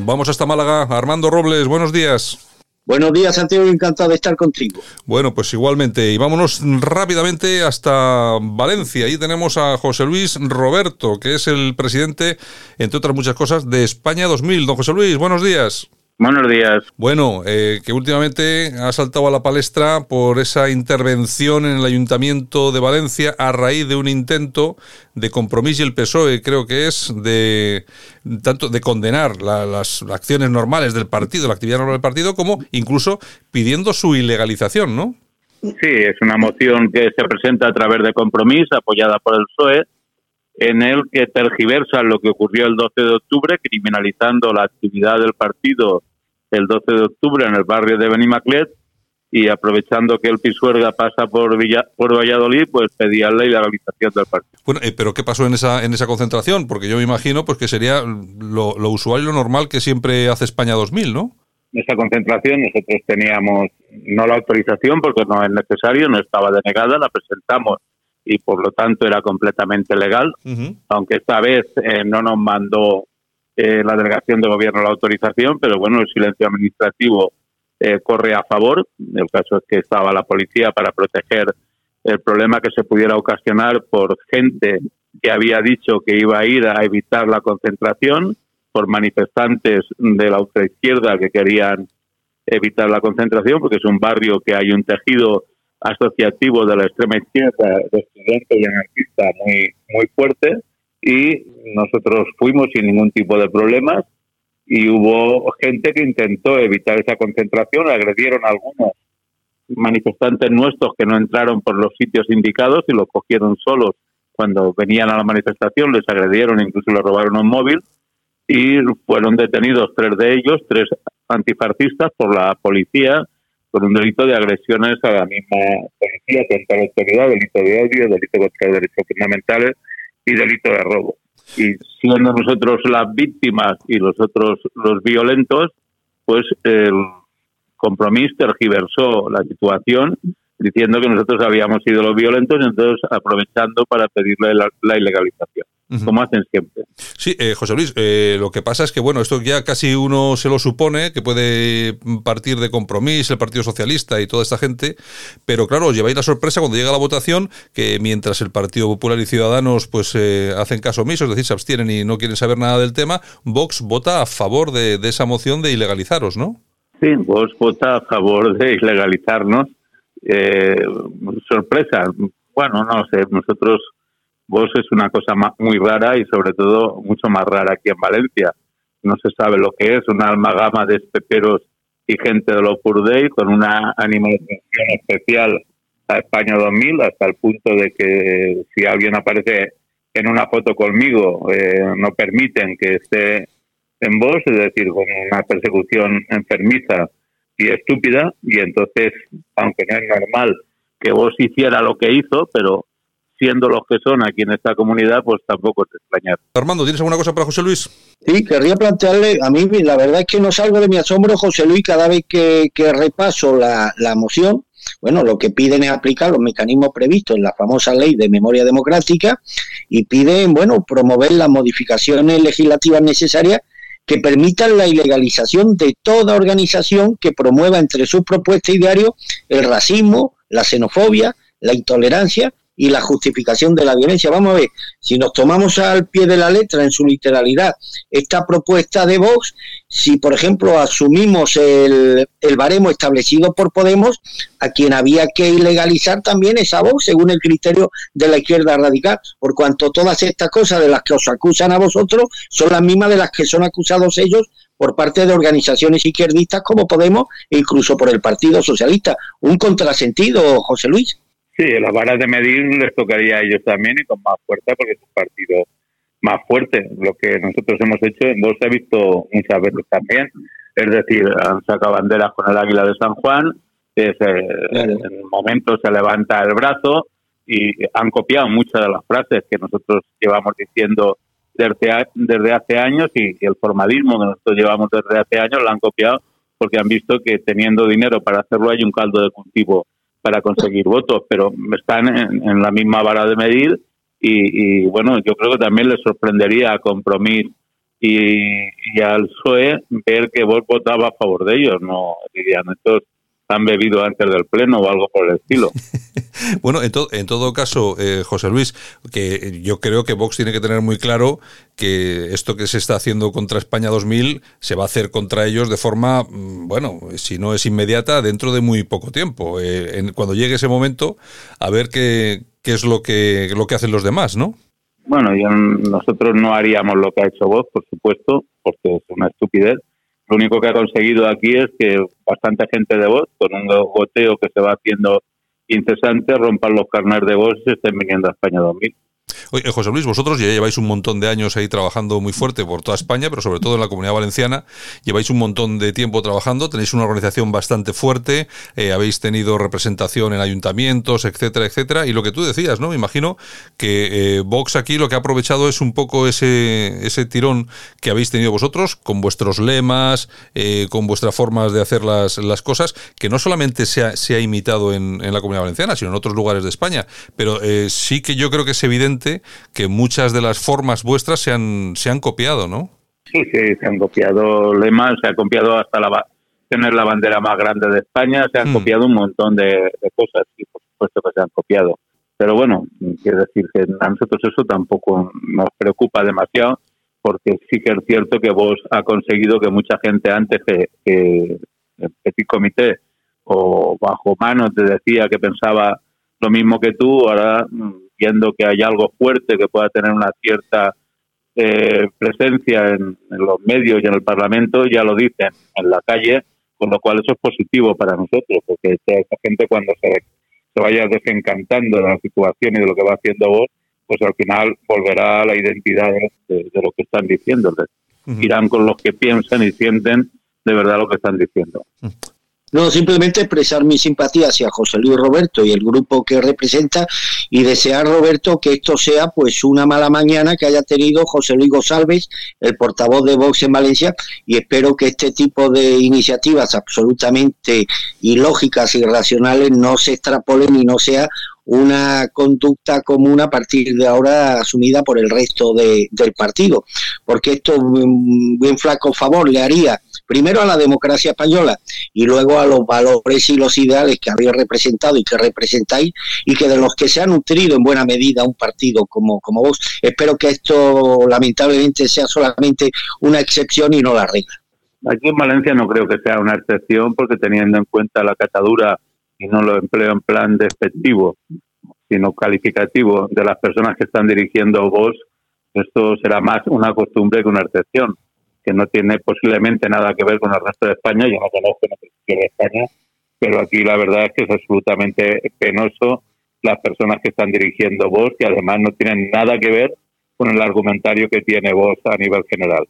Vamos hasta Málaga. Armando Robles, buenos días. Buenos días, Santiago, encantado de estar contigo. Bueno, pues igualmente. Y vámonos rápidamente hasta Valencia. Ahí tenemos a José Luis Roberto, que es el presidente, entre otras muchas cosas, de España 2000. Don José Luis, buenos días. Buenos días. Bueno, eh, que últimamente ha saltado a la palestra por esa intervención en el Ayuntamiento de Valencia a raíz de un intento de compromiso y el PSOE, creo que es, de tanto de condenar las acciones normales del partido, la actividad normal del partido, como incluso pidiendo su ilegalización, ¿no? Sí, es una moción que se presenta a través de compromiso, apoyada por el PSOE, en el que tergiversa lo que ocurrió el 12 de octubre, criminalizando la actividad del partido el 12 de octubre en el barrio de Benimaclet y aprovechando que el Pisuerga pasa por Villa, por Valladolid, pues la legalización del partido. Bueno, eh, pero ¿qué pasó en esa en esa concentración? Porque yo me imagino pues que sería lo, lo usual y lo normal que siempre hace España 2000, ¿no? En esa concentración nosotros teníamos no la autorización porque no es necesario, no estaba denegada, la presentamos y por lo tanto era completamente legal, aunque esta vez eh, no nos mandó eh, la delegación de gobierno la autorización, pero bueno, el silencio administrativo eh, corre a favor. El caso es que estaba la policía para proteger el problema que se pudiera ocasionar por gente que había dicho que iba a ir a evitar la concentración, por manifestantes de la ultraizquierda que querían evitar la concentración, porque es un barrio que hay un tejido asociativo de la extrema izquierda, de estudiantes y anarquistas muy, muy fuerte y nosotros fuimos sin ningún tipo de problemas y hubo gente que intentó evitar esa concentración, agredieron a algunos manifestantes nuestros que no entraron por los sitios indicados y los cogieron solos. Cuando venían a la manifestación, les agredieron, incluso les robaron un móvil y fueron detenidos tres de ellos, tres antifascistas por la policía por un delito de agresiones a la misma policía contra la autoridad, delito de odio, delito contra los derechos fundamentales y delito de robo. Y siendo nosotros las víctimas y los otros los violentos, pues el compromiso tergiversó la situación diciendo que nosotros habíamos sido los violentos entonces aprovechando para pedirle la, ilegalización, como hacen siempre. Sí, eh, José Luis, eh, lo que pasa es que, bueno, esto ya casi uno se lo supone, que puede partir de compromiso el Partido Socialista y toda esta gente, pero claro, os lleváis la sorpresa cuando llega la votación que mientras el Partido Popular y Ciudadanos pues eh, hacen caso omiso, es decir, se abstienen y no quieren saber nada del tema, Vox vota a favor de, de esa moción de ilegalizaros, ¿no? Sí, Vox vota a favor de ilegalizarnos eh, sorpresa, bueno, no sé, nosotros, vos es una cosa muy rara y sobre todo mucho más rara aquí en Valencia. No se sabe lo que es, una almagama de espeperos y gente de los Day con una animación especial a España 2000 hasta el punto de que si alguien aparece en una foto conmigo eh, no permiten que esté en voz, es decir, con una persecución enfermiza y estúpida y entonces, aunque no es normal que vos hiciera lo que hizo, pero siendo los que son aquí en esta comunidad, pues tampoco te extrañar. Armando, ¿tienes alguna cosa para José Luis? Sí, querría plantearle, a mí la verdad es que no salgo de mi asombro, José Luis, cada vez que, repaso la, la moción, bueno, lo que piden es aplicar los mecanismos previstos en la famosa ley de memoria democrática y piden, bueno, promover las modificaciones legislativas necesarias que permitan la ilegalización de toda organización que promueva entre sus propuestas y diarios el racismo, la xenofobia, la intolerancia y la justificación de la violencia. Vamos a ver, si nos tomamos al pie de la letra en su literalidad esta propuesta de Vox, si por ejemplo asumimos el, el baremo establecido por Podemos, a quien había que ilegalizar también es a Vox, según el criterio de la izquierda radical, por cuanto todas estas cosas de las que os acusan a vosotros son las mismas de las que son acusados ellos por parte de organizaciones izquierdistas como Podemos e incluso por el Partido Socialista. Un contrasentido, José Luis. Sí, las varas de medir les tocaría a ellos también y con más fuerza porque es un partido más fuerte. Lo que nosotros hemos hecho en dos se ha visto muchas veces también. Es decir, han sacado banderas con el águila de San Juan, en un momento se levanta el brazo y han copiado muchas de las frases que nosotros llevamos diciendo desde, desde hace años y, el formadismo que nosotros llevamos desde hace años lo han copiado porque han visto que teniendo dinero para hacerlo hay un caldo de cultivo para conseguir votos, pero están en, la misma vara de medir y, bueno, yo creo que también les sorprendería a Compromís y, al PSOE ver que vos votaba a favor de ellos, no dirían, estos han bebido antes del pleno o algo por el estilo. [LAUGHS] bueno, en, en todo caso, eh, José Luis, que yo creo que Vox tiene que tener muy claro que esto que se está haciendo contra España 2000 se va a hacer contra ellos de forma, mm, bueno, si no es inmediata, dentro de muy poco tiempo. Eh, cuando llegue ese momento, a ver qué, qué es lo que, lo que hacen los demás, ¿no? Bueno, nosotros no haríamos lo que ha hecho Vox, por supuesto, porque es una estupidez lo único que ha conseguido aquí es que bastante gente de voz, con un goteo que se va haciendo incesante, rompan los carnes de voz y se estén viniendo a España 2000. Oye, José Luis, vosotros ya lleváis un montón de años ahí trabajando muy fuerte por toda España, pero sobre todo en la comunidad valenciana. Lleváis un montón de tiempo trabajando, tenéis una organización bastante fuerte, eh, habéis tenido representación en ayuntamientos, etcétera, etcétera. Y lo que tú decías, ¿no? Me imagino que eh, Vox aquí lo que ha aprovechado es un poco ese, ese tirón que habéis tenido vosotros con vuestros lemas, eh, con vuestras formas de hacer las, las cosas, que no solamente se ha, se ha imitado en, en, la comunidad valenciana, sino en otros lugares de España. Pero sí que yo creo que es evidente que muchas de las formas vuestras se han, se han copiado, ¿no? Sí, sí, se han copiado lemas, se ha copiado hasta la tener la bandera más grande de España, se han mm. copiado un montón de, cosas y por supuesto que se han copiado. Pero bueno, quiero decir que a nosotros eso tampoco nos preocupa demasiado porque sí que es cierto que vos ha conseguido que mucha gente antes que, que el Petit Comité o bajo mano te decía que pensaba lo mismo que tú, ahora mm, viendo que hay algo fuerte que pueda tener una cierta eh, presencia en, los medios y en el Parlamento, ya lo dicen en la calle, con lo cual eso es positivo para nosotros, porque esta gente cuando se, se vaya desencantando de la situación y de lo que va haciendo vos, pues al final volverá a la identidad de, lo que están diciendo. Irán con los que piensan y sienten de verdad lo que están diciendo. No, simplemente expresar mi simpatía hacia José Luis Roberto y el grupo que representa y desear, Roberto, que esto sea pues una mala mañana que haya tenido José Luis González, el portavoz de Vox en Valencia, y espero que este tipo de iniciativas absolutamente ilógicas y irracionales no se extrapolen y no sea una conducta común a partir de ahora asumida por el resto del partido, porque esto un bien flaco favor le haría primero a la democracia española y luego a los valores y los ideales que habéis representado y que representáis y que de los que se ha nutrido en buena medida un partido como, como vos. Espero que esto lamentablemente sea solamente una excepción y no la regla. Aquí en Valencia no creo que sea una excepción porque teniendo en cuenta la catadura, y no lo empleo en plan despectivo, sino calificativo de las personas que están dirigiendo vos, esto será más una costumbre que una excepción que no tiene posiblemente nada que ver con el resto de España. Yo no conozco de España, pero aquí la verdad es que es absolutamente penoso las personas que están dirigiendo vos, que además no tienen nada que ver con el argumentario que tiene vos a nivel general.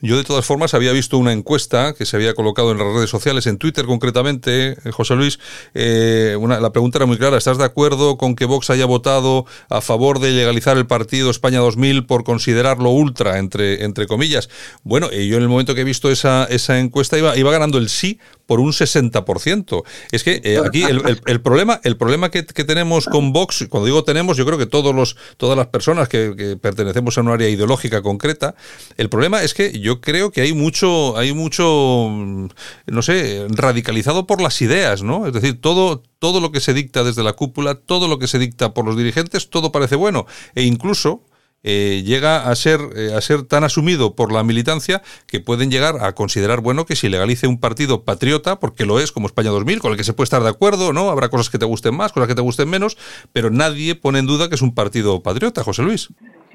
Yo de todas formas había visto una encuesta que se había colocado en las redes sociales, en Twitter concretamente, eh, José Luis. Eh, la pregunta era muy clara. ¿Estás de acuerdo con que Vox haya votado a favor de legalizar el partido España 2000 por considerarlo ultra, entre, entre comillas? Bueno, y yo en el momento que he visto esa, esa encuesta iba, iba ganando el sí por un 60%. Es que eh, aquí el, problema, el problema que, tenemos con Vox, cuando digo tenemos, yo creo que todos los, todas las personas que, que pertenecemos a un área ideológica concreta, el problema es que yo creo que hay mucho, hay mucho, mm, no sé, radicalizado por las ideas, ¿no? Es decir, todo, todo lo que se dicta desde la cúpula, todo lo que se dicta por los dirigentes, todo parece bueno. E incluso eh, llega a ser, eh, a ser tan asumido por la militancia que pueden llegar a considerar bueno que si legalice un partido patriota, porque lo es como España 2000, con el que se puede estar de acuerdo, ¿no? Habrá cosas que te gusten más, cosas que te gusten menos, pero nadie pone en duda que es un partido patriota, José Luis.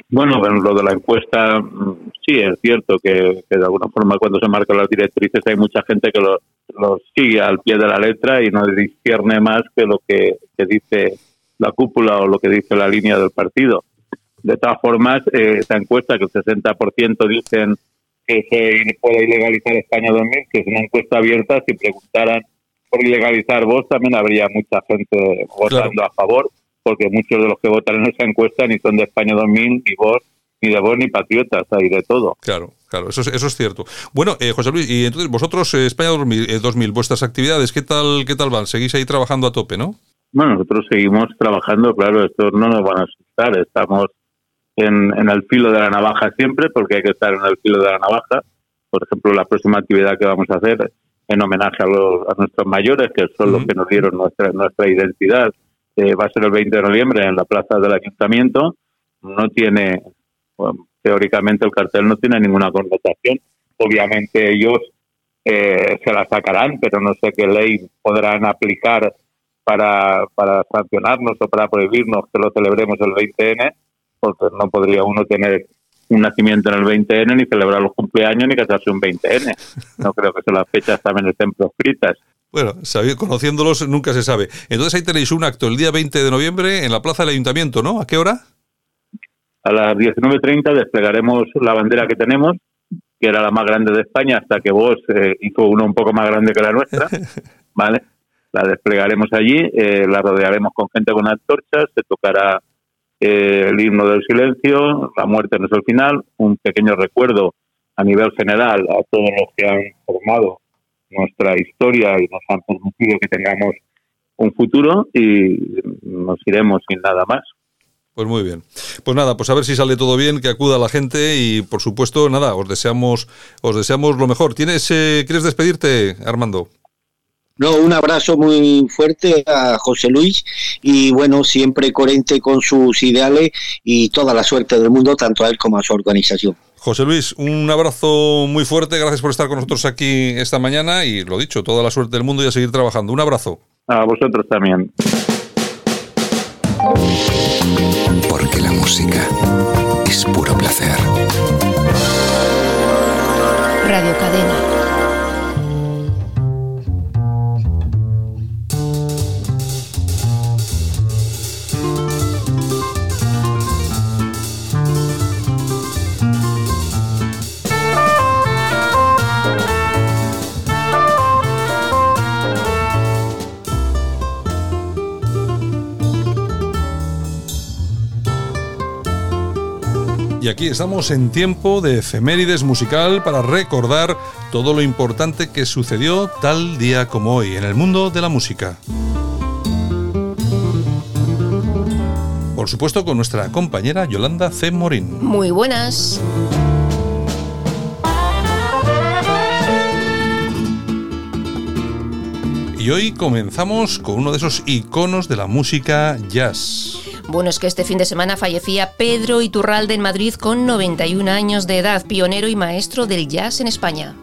Bueno, lo de la encuesta, mm, sí, es cierto que, de alguna forma cuando se marcan las directrices hay mucha gente que lo, sigue al pie de la letra y no discierne más que lo que, dice la cúpula o lo que dice la línea del partido. De todas formas, eh, esa encuesta que el 60% dicen que se puede ilegalizar España 2000, que es una encuesta abierta, si preguntaran por ilegalizar vos, también habría mucha gente votando a favor porque muchos de los que votan en esa encuesta ni son de España 2000, ni vos, ni de vos, ni patriotas, hay de todo. Claro, claro, eso es, eso es cierto. Bueno, eh, José Luis, y entonces vosotros, eh, España 2000, 2000, eh, vuestras actividades, ¿qué tal, ¿qué tal van? Seguís ahí trabajando a tope, ¿no? Bueno, nosotros seguimos trabajando, claro, esto no nos van a asustar, estamos en, en el filo de la navaja siempre, porque hay que estar en el filo de la navaja. Por ejemplo, la próxima actividad que vamos a hacer en homenaje a, los, a nuestros mayores, que son los que nos dieron nuestra, nuestra identidad, va a ser el 20 de noviembre en la plaza del ayuntamiento, no tiene, teóricamente el cartel no tiene ninguna connotación. Obviamente ellos eh, se la sacarán, pero no sé qué ley podrán aplicar para, para sancionarnos o para prohibirnos que lo celebremos el 20N, porque no podría uno tener un nacimiento en el 20N, ni celebrar los cumpleaños, ni casarse un 20N. No creo que las fechas también estén proscritas. Bueno, conociéndolos nunca se sabe. Entonces ahí tenéis un acto el día 20 de noviembre en la plaza del ayuntamiento, ¿no? ¿A qué hora? A las 19.30 desplegaremos la bandera que tenemos, que era la más grande de España, hasta que vos eh, hizo uno un poco más grande que la nuestra, [LAUGHS] ¿vale? La desplegaremos allí, eh, la rodearemos con gente con antorchas, se tocará eh, el himno del silencio, la muerte no es el final, un pequeño recuerdo a nivel general a todos los que han formado nuestra historia y nos han permitido que tengamos un futuro y nos iremos sin nada más. Pues muy bien. Pues nada, pues a ver si sale todo bien, que acuda la gente y por supuesto, nada, os deseamos, os deseamos lo mejor. ¿Tienes, eh, ¿Quieres despedirte, Armando? No, un abrazo muy fuerte a José Luis y bueno, siempre coherente con sus ideales y toda la suerte del mundo, tanto a él como a su organización. José Luis, un abrazo muy fuerte, gracias por estar con nosotros aquí esta mañana y lo dicho, toda la suerte del mundo y a seguir trabajando. Un abrazo. A vosotros también. Porque la música es puro placer. Radio Cadena. Y aquí estamos en tiempo de efemérides musical para recordar todo lo importante que sucedió tal día como hoy en el mundo de la música. Por supuesto con nuestra compañera Yolanda C. Morín. Muy buenas. Y hoy comenzamos con uno de esos iconos de la música jazz. Bueno, es que este fin de semana fallecía Pedro Iturralde en Madrid con 91 años de edad, pionero y maestro del jazz en España.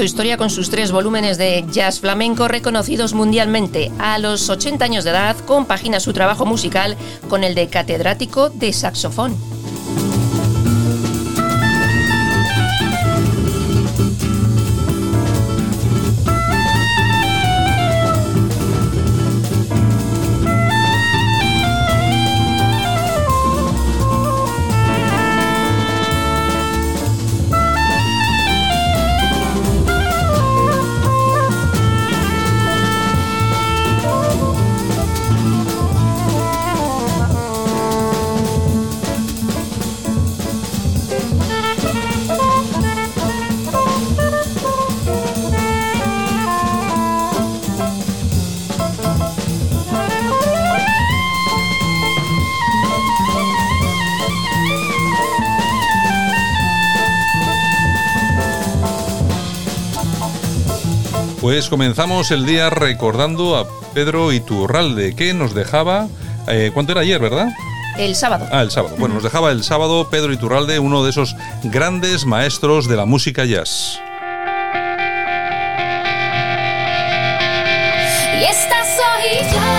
Hizo historia con sus tres volúmenes de jazz flamenco reconocidos mundialmente. A los 80 años de edad compagina su trabajo musical con el de catedrático de saxofón. Pues comenzamos el día recordando a Pedro Iturralde, que nos dejaba. Eh, ¿Cuánto era ayer, verdad? El sábado. Ah, el sábado. Bueno, nos dejaba el sábado Pedro Iturralde, uno de esos grandes maestros de la música jazz. Y esta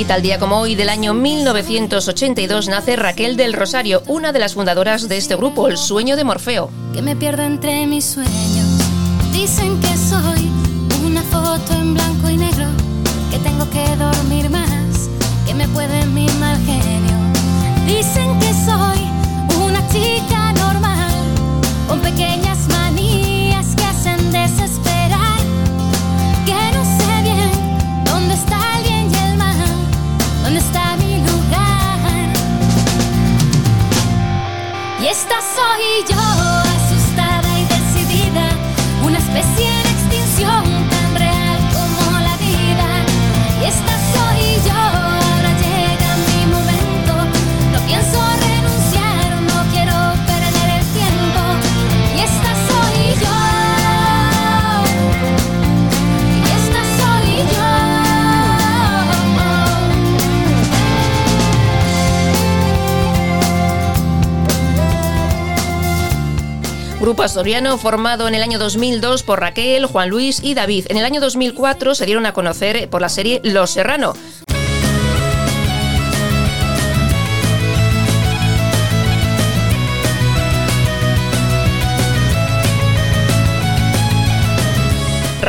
Y tal día como hoy del año 1982 nace Raquel del Rosario, una de las fundadoras de este grupo, El Sueño de Morfeo. Que me pierdo entre mis sueños. Dicen que soy una foto en blanco y negro. Que tengo que dormir más. Que me puede mi mal genio. Dicen que soy una chica normal. Con pequeñas Grupo asturiano formado en el año 2002 por Raquel, Juan Luis y David. En el año 2004 se dieron a conocer por la serie Los Serrano.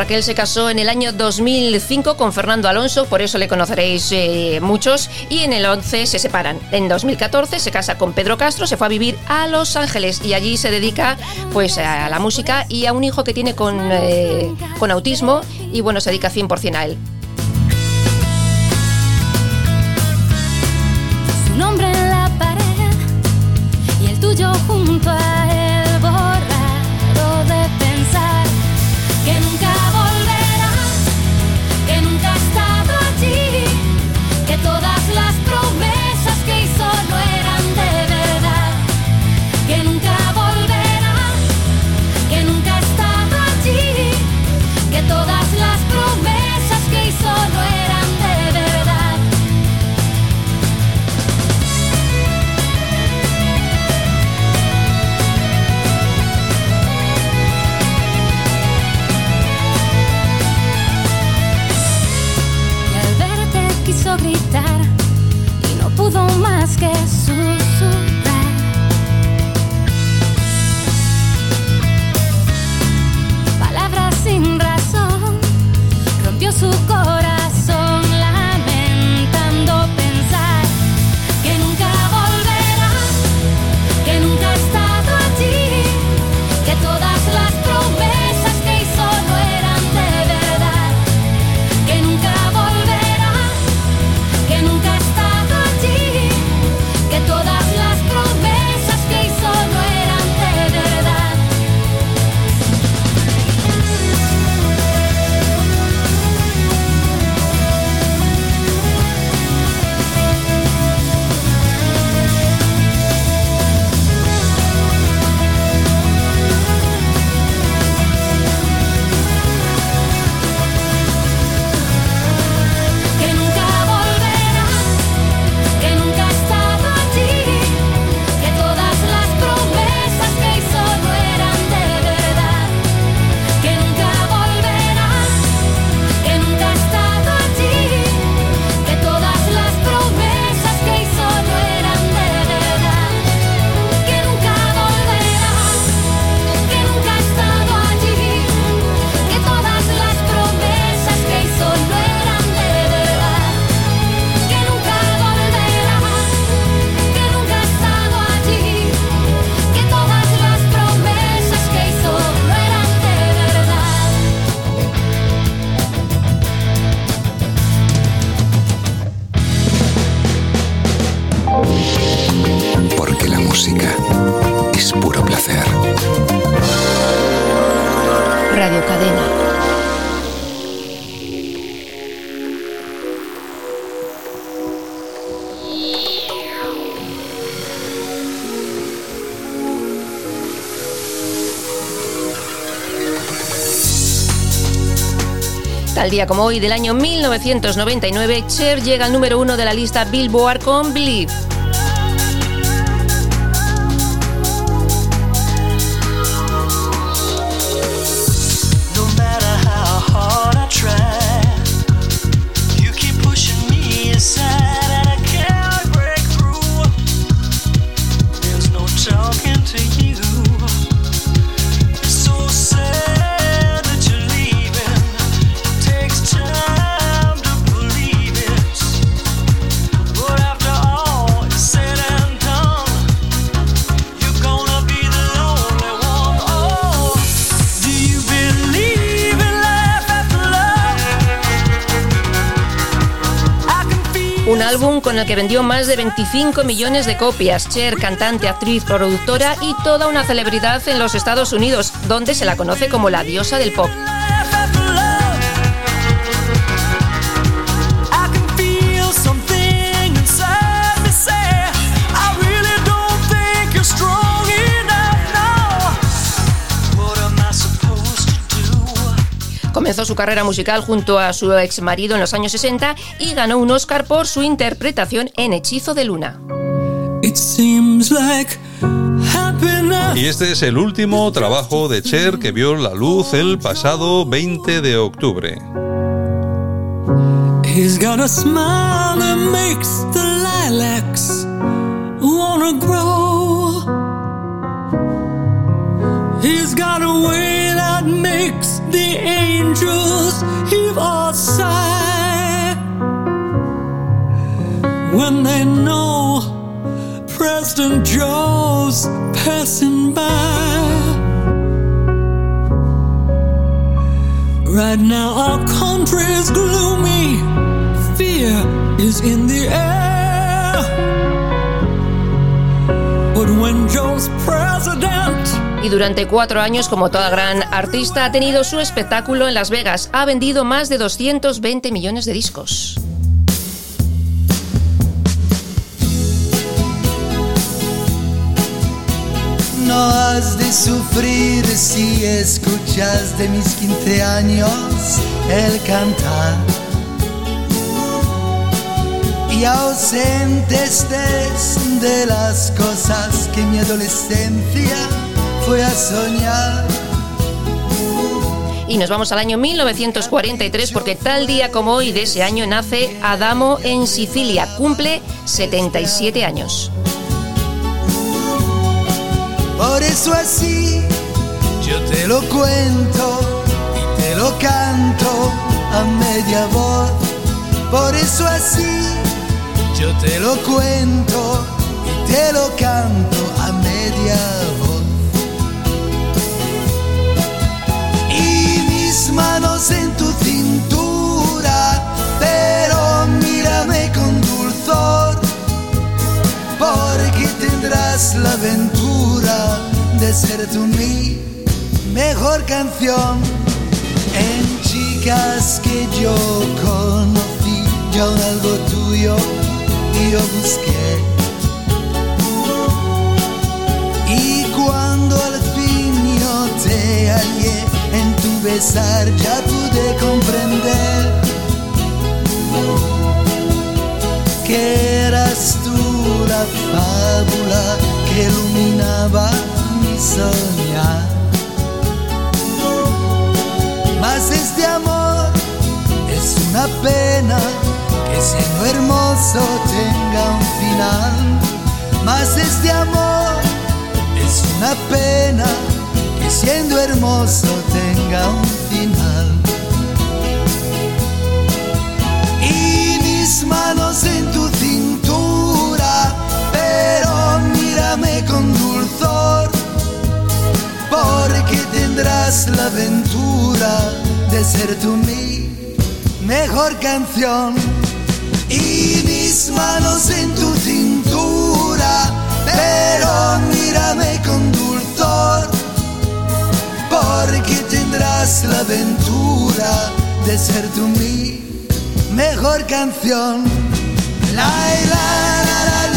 Raquel se casó en el año 2005 con Fernando Alonso, por eso le conoceréis eh, muchos, y en el 11 se separan. En 2014 se casa con Pedro Castro, se fue a vivir a Los Ángeles y allí se dedica pues a la música y a un hijo que tiene con, eh, con autismo y bueno, se dedica 100% a él. Nombre en la pared y el tuyo junto a Tal día como hoy del año 1999, Cher llega al número uno de la lista Billboard con Believe. Que vendió más de 25 millones de copias. Cher, cantante, actriz, productora y toda una celebridad en los Estados Unidos, donde se la conoce como la diosa del pop. Comenzó su carrera musical junto a su ex marido en los años 60 y ganó un Oscar por su interpretación en Hechizo de Luna. It seems like happiness. Y este es el último trabajo de Cher que vio la luz el pasado 20 de octubre. He's got a smile that makes when they know President Joe's passing by. Right now, our country's gloomy. Fear is in the air. But when Joe's president. Y durante cuatro años, como toda gran artista, ha tenido su espectáculo en Las Vegas. Ha vendido más de 220 millones de discos. No has de sufrir si escuchas de mis 15 años el cantar. Y ausente estés de las cosas que mi adolescencia fue a soñar. Y nos vamos al año 1943 porque tal día como hoy de ese año nace Adamo en Sicilia. Cumple 77 años. Por eso así yo te lo cuento y te lo canto a media voz. Por eso así yo te lo cuento y te lo canto a media voz. Y mis manos en tu cintura, pero mírame con dulzor porque tendrás la aventura de ser tú mi mejor canción. En chicas que yo conocí, yo algo tuyo y yo busqué. Y cuando al fin yo te hallé en tu besar, ya pude comprender que eras la fábula que iluminaba mi soñar. Mas este amor es una pena que siendo hermoso tenga un final. Mas este amor es una pena que siendo hermoso tenga un final. y mis manos en tu con dulzor, porque tendrás la aventura de ser tú mi mejor canción. Y mis manos en tu cintura, pero mírame con dulzor, porque tendrás la aventura de ser tú mi mejor canción. La la la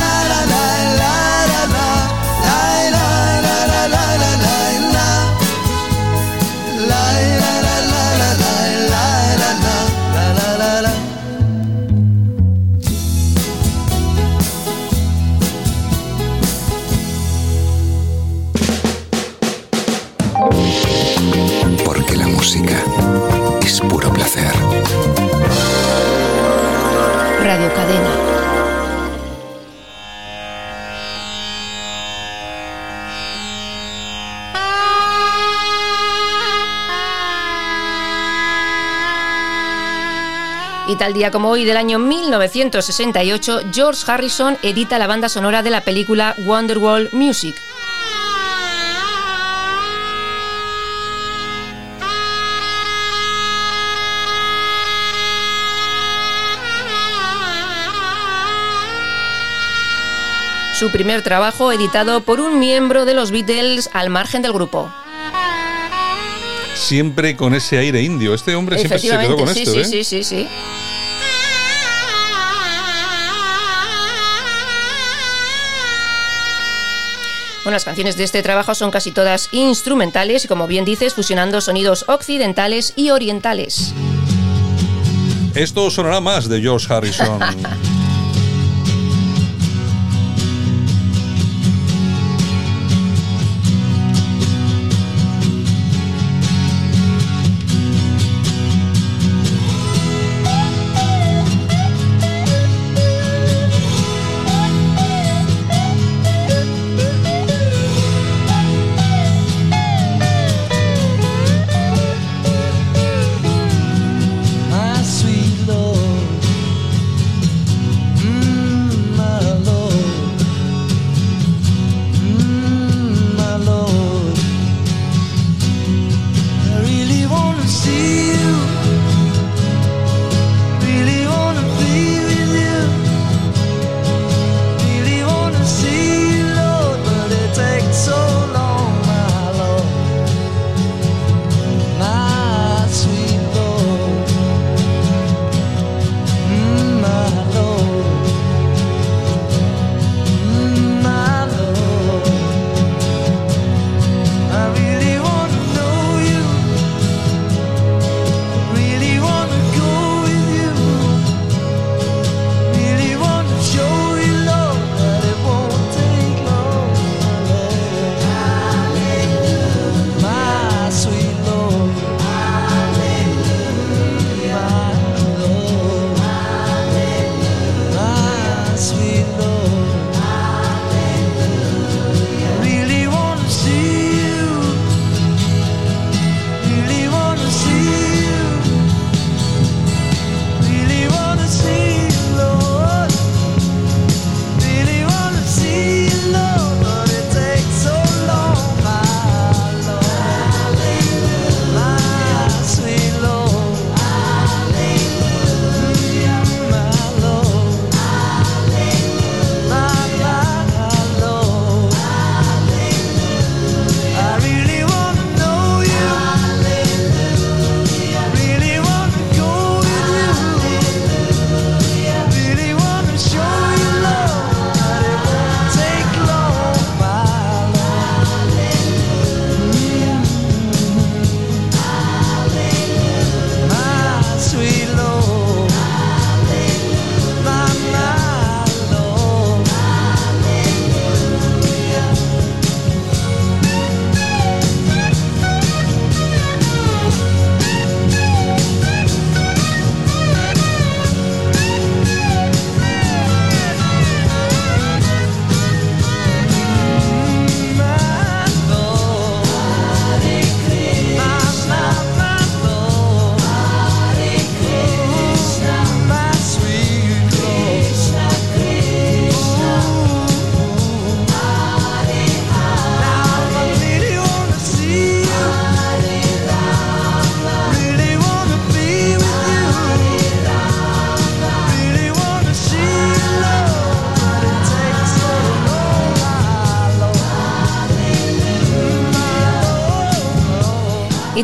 Y tal día como hoy del año 1968, George Harrison edita la banda sonora de la película Wonderwall Music. Su primer trabajo editado por un miembro de los Beatles al margen del grupo. Siempre con ese aire indio. Este hombre siempre se quedó con sí, esto, sí, ¿eh? sí, sí, sí. Bueno, las canciones de este trabajo son casi todas instrumentales y, como bien dices, fusionando sonidos occidentales y orientales. Esto sonará más de George Harrison. [LAUGHS]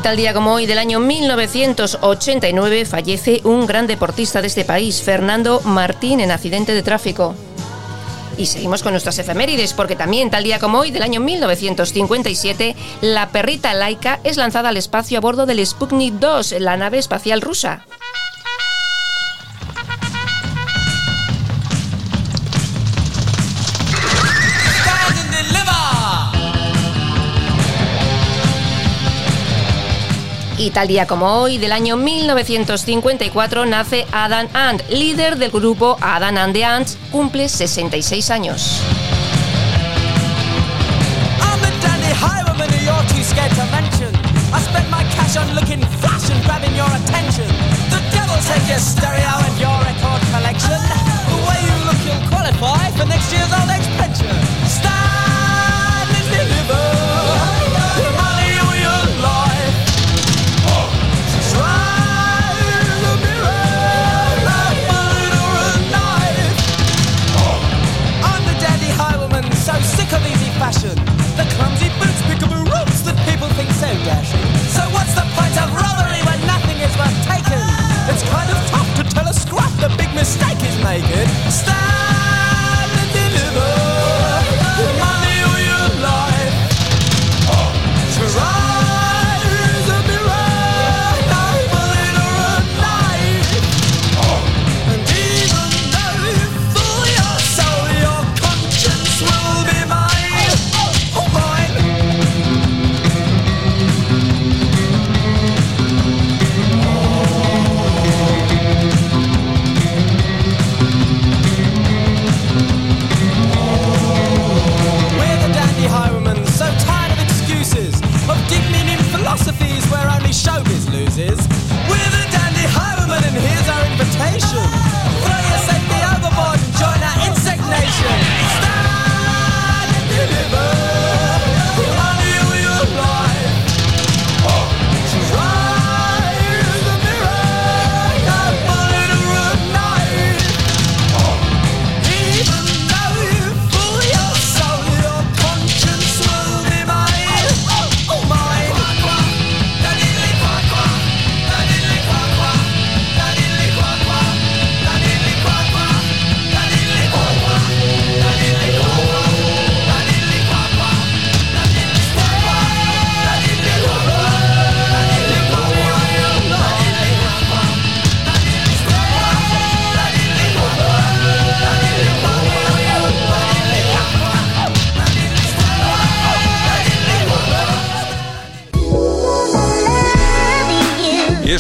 Y tal día como hoy del año 1989 fallece un gran deportista de este país, Fernando Martín, en accidente de tráfico. Y seguimos con nuestras efemérides, porque también tal día como hoy del año 1957, la perrita Laika es lanzada al espacio a bordo del Sputnik 2, la nave espacial rusa. Tal día como hoy, del año 1954, nace Adam Ant, líder del grupo Adam and the Ants, cumple 66 años. Mistake is making. Stand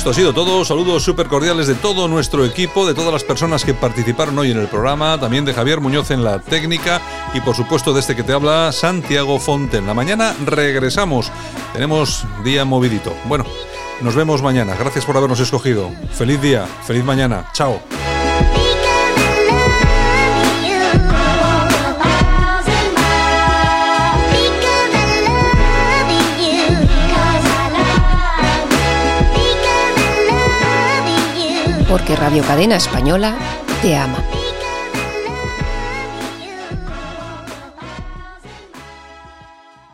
esto ha sido todo. Saludos súper cordiales de todo nuestro equipo, de todas las personas que participaron hoy en el programa, también de Javier Muñoz en la técnica y por supuesto de este que te habla, Santiago Fonten. La mañana regresamos. Tenemos día movidito. Bueno, nos vemos mañana. Gracias por habernos escogido. Feliz día, feliz mañana. Chao. Porque Radio Cadena Española te ama.